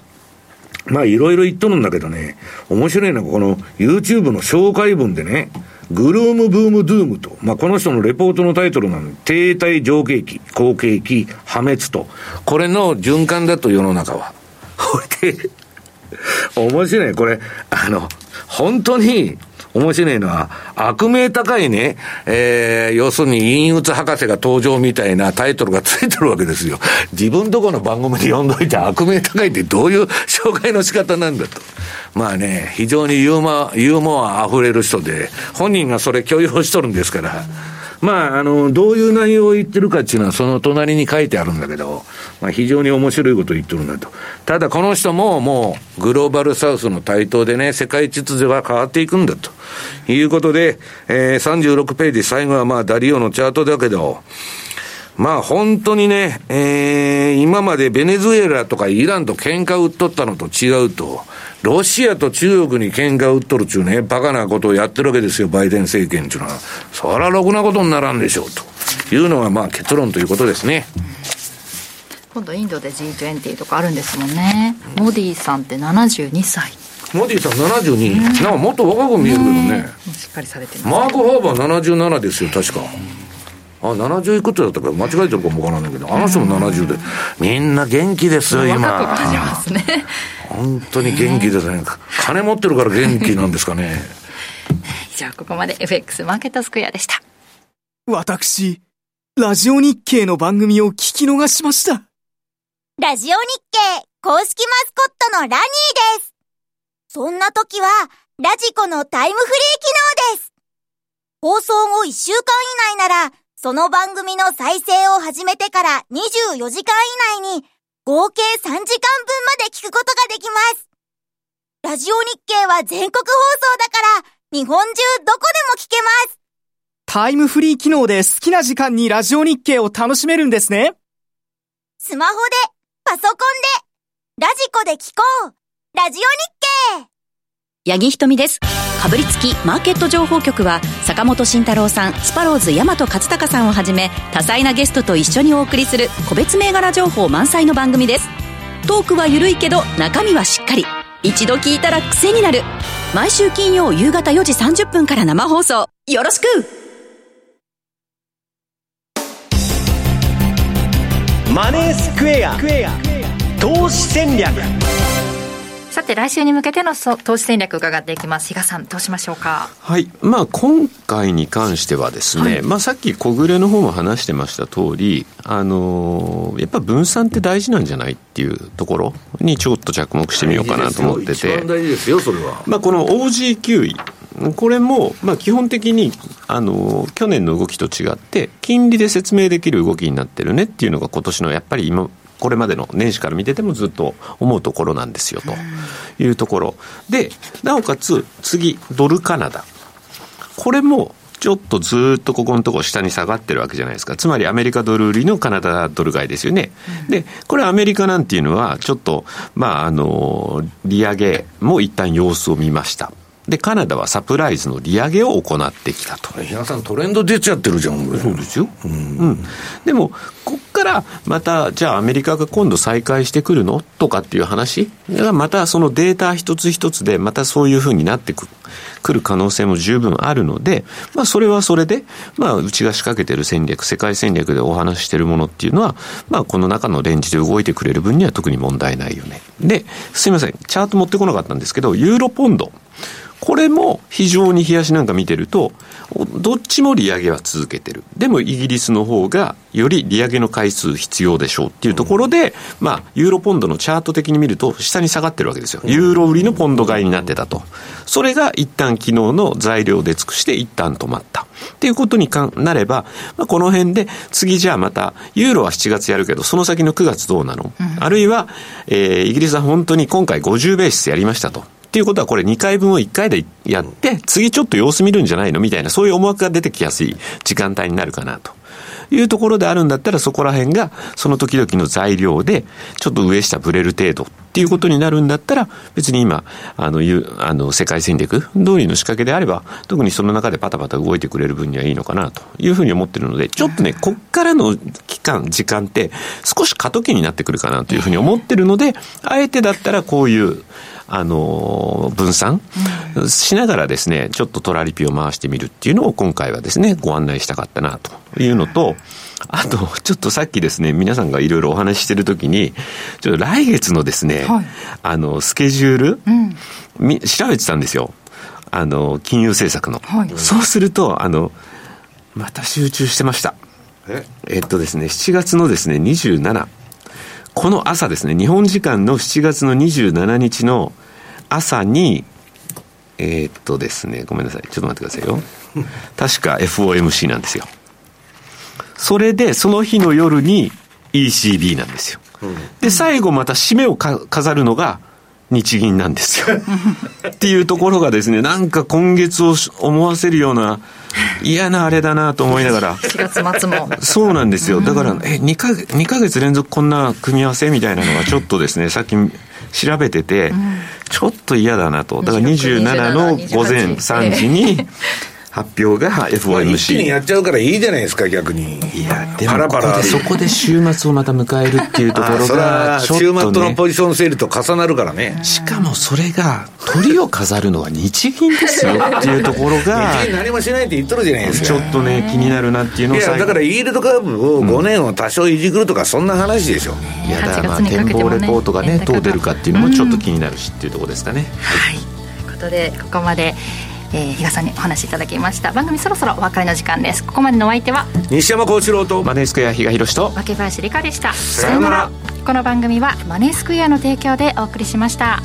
まあ、いろいろ言っとるんだけどね、面白いのが、この YouTube の紹介文でね、グルームブームドゥームと、まあ、この人のレポートのタイトルなの停滞上景気、好景気、破滅と。これの循環だと世の中は。[laughs] これで、面白い。これ、あの、本当に、面白いのは、悪名高いね、えー、要するに陰鬱博士が登場みたいなタイトルがついてるわけですよ。自分とこの番組で読んどいて悪名高いってどういう紹介の仕方なんだと。まあね、非常にユーモア、ユーモア溢れる人で、本人がそれ許容しとるんですから。まあ、あの、どういう内容を言ってるかっていうのはその隣に書いてあるんだけど、まあ非常に面白いことを言ってるんだと。ただこの人ももうグローバルサウスの台頭でね、世界秩序は変わっていくんだということで、えー、36ページ最後はまあダリオのチャートだけど、まあ本当にね、えー、今までベネズエラとかイランと喧嘩を売っとったのと違うと、ロシアと中国に喧嘩売っとるっちゅうね、バカなことをやってるわけですよ、バイデン政権っていうのは。そらろくなことにならんでしょう、というのがまあ結論ということですね。今度インドで G20 とかあるんですもんね。モディさんって72歳。モディさん72、なんかもっと若く見えるけどね。しっかりされてます。マーク・ハーバー77ですよ、確か。ああ、70いくつだったから間違えてるかもわからないけど、あの人も70で、みんな元気ですよ、今。若く感じますね。本当に元気ですね。金持ってるから元気なんですかね。じゃあ、ここまで FX マーケットスクエアでした。私、ラジオ日経の番組を聞き逃しました。ラジオ日経公式マスコットのラニーです。そんな時は、ラジコのタイムフリー機能です。放送後1週間以内なら、その番組の再生を始めてから24時間以内に、合計3時間分まで聞くことができます。ラジオ日経は全国放送だから、日本中どこでも聞けます。タイムフリー機能で好きな時間にラジオ日経を楽しめるんですね。スマホで、パソコンで、ラジコで聞こう。ラジオ日経八木ひとみです。かぶりつきマーケット情報局は坂本慎太郎さん、スパローズ大和勝孝さんをはじめ多彩なゲストと一緒にお送りする個別銘柄情報満載の番組です。トークは緩いけど中身はしっかり。一度聞いたら癖になる。毎週金曜夕方4時30分から生放送。よろしくマネースクエア投資戦略さて、来週に向けてのそ投資戦略伺っていきます。比嘉さん、どうしましょうか？はい。まあ、今回に関してはですね、はいまあ、さっき小暮の方も話してました通り、あのーやっぱ分散って大事なんじゃないっていうところにちょっと着目してみようかなと思ってて。大事ですよ、それは。まあ、この OG9 位、これも、まあ、基本的に、あの、去年の動きと違って、金利で説明できる動きになってるねっていうのが今年のやっぱり今、これまでの年始から見ててもずっと思うところなんですよ、というところ。で、なおかつ、次、ドルカナダ。これも、ちょっとずっとここのところ下に下がってるわけじゃないですか。つまりアメリカドル売りのカナダドル買いですよね。で、これアメリカなんていうのは、ちょっと、まあ、あの、利上げも一旦様子を見ました。で、カナダはサプライズの利上げを行ってきたと。比嘉さん、トレンド出ちゃってるじゃん、そうですよ。うん。でも、こっからまた、じゃあアメリカが今度再開してくるの？とかっていう話？がまたそのデータ一つ一つでまたそういうふうになってくくる可能性も十分あるので、まあそれはそれで、まあうちが仕掛けてる戦略、世界戦略でお話ししてるものっていうのは、まあこの中のレンジで動いてくれる分には特に問題ないよね。で、すいません、チャート持ってこなかったんですけど、ユーロポンド。これも非常に冷やしなんか見てると、どっちも利上げは続けてる。でもイギリスの方がより利上げの回数必要でしょうっていうところで、まあ、ユーロポンドのチャート的に見ると下に下がってるわけですよ。ユーロ売りのポンド買いになってたと。それが一旦昨日の材料で尽くして一旦止まった。っていうことにかなれば、まあ、この辺で次じゃあまた、ユーロは7月やるけど、その先の9月どうなの、あるいは、えー、イギリスは本当に今回50ベーシスやりましたと。っていうことはこれ2回分を1回でやって、次ちょっと様子見るんじゃないの？みたいな、そういう思惑が出てきやすい時間帯になるかなと。いうところであるんだったら、そこら辺が、その時々の材料で、ちょっと上下ぶれる程度っていうことになるんだったら、別に今、あの、いう、あの、世界戦略通りの仕掛けであれば、特にその中でパタパタ動いてくれる分にはいいのかなというふうに思ってるので、ちょっとね、こっからの期間、時間って、少し過渡期になってくるかなというふうに思ってるので、あえてだったらこういう、あの、分散しながらですね、ちょっとトラリピを回してみるっていうのを今回はですね、ご案内したかったなというのと、あと、ちょっとさっきですね、皆さんがいろいろお話ししてるときに、ちょっと来月のですね、はいあの、スケジュール、うん。み調べてたんですよ。あの、金融政策の。はいそうすると、あの、また集中してました。え？っとですね、7月のですね、27。この朝ですね、日本時間の7月の27日の朝に、えーっとですね、ごめんなさい。ちょっと待ってくださいよ。[laughs] 確か FOMC なんですよ。それで、その日の夜に ECB なんですよ。で、最後また締めをか飾るのが日銀なんですよ。[laughs] っていうところがですね、なんか今月を思わせるような嫌なあれだなと思いながら。4月末も。そうなんですよ。だから、え、2ヶ月、2ヶ月連続こんな組み合わせみたいなのがちょっとですね、さっき調べてて、ちょっと嫌だなと。だから27の午前3時に、発表が FOMC 一気にやっちゃうからいいじゃないですか逆に。いやでもここで。そこで週末をまた迎えるっていうところがちょっと、ね、週末のポジション整理と重なるからね。しかもそれが鳥を飾るのは日銀ですよっていうところが [laughs] 日銀何もしないって言っとるじゃないですか。ちょっとね気になるなっていうのをいやだからイールドカーブを5年を多少いじくるとかそんな話でしょ、うん、いやだからまあ展望レポートがねどう出るかっていうのもちょっと気になるしっていうところですかね、はい。ということでここまでえー、比嘉さんにお話しいただきました。番組そろそろお別れの時間です。ここまでのお相手は西山幸四郎とマネースクエア比嘉宏と若林理香でした。さようなら。この番組はマネースクエアの提供でお送りしました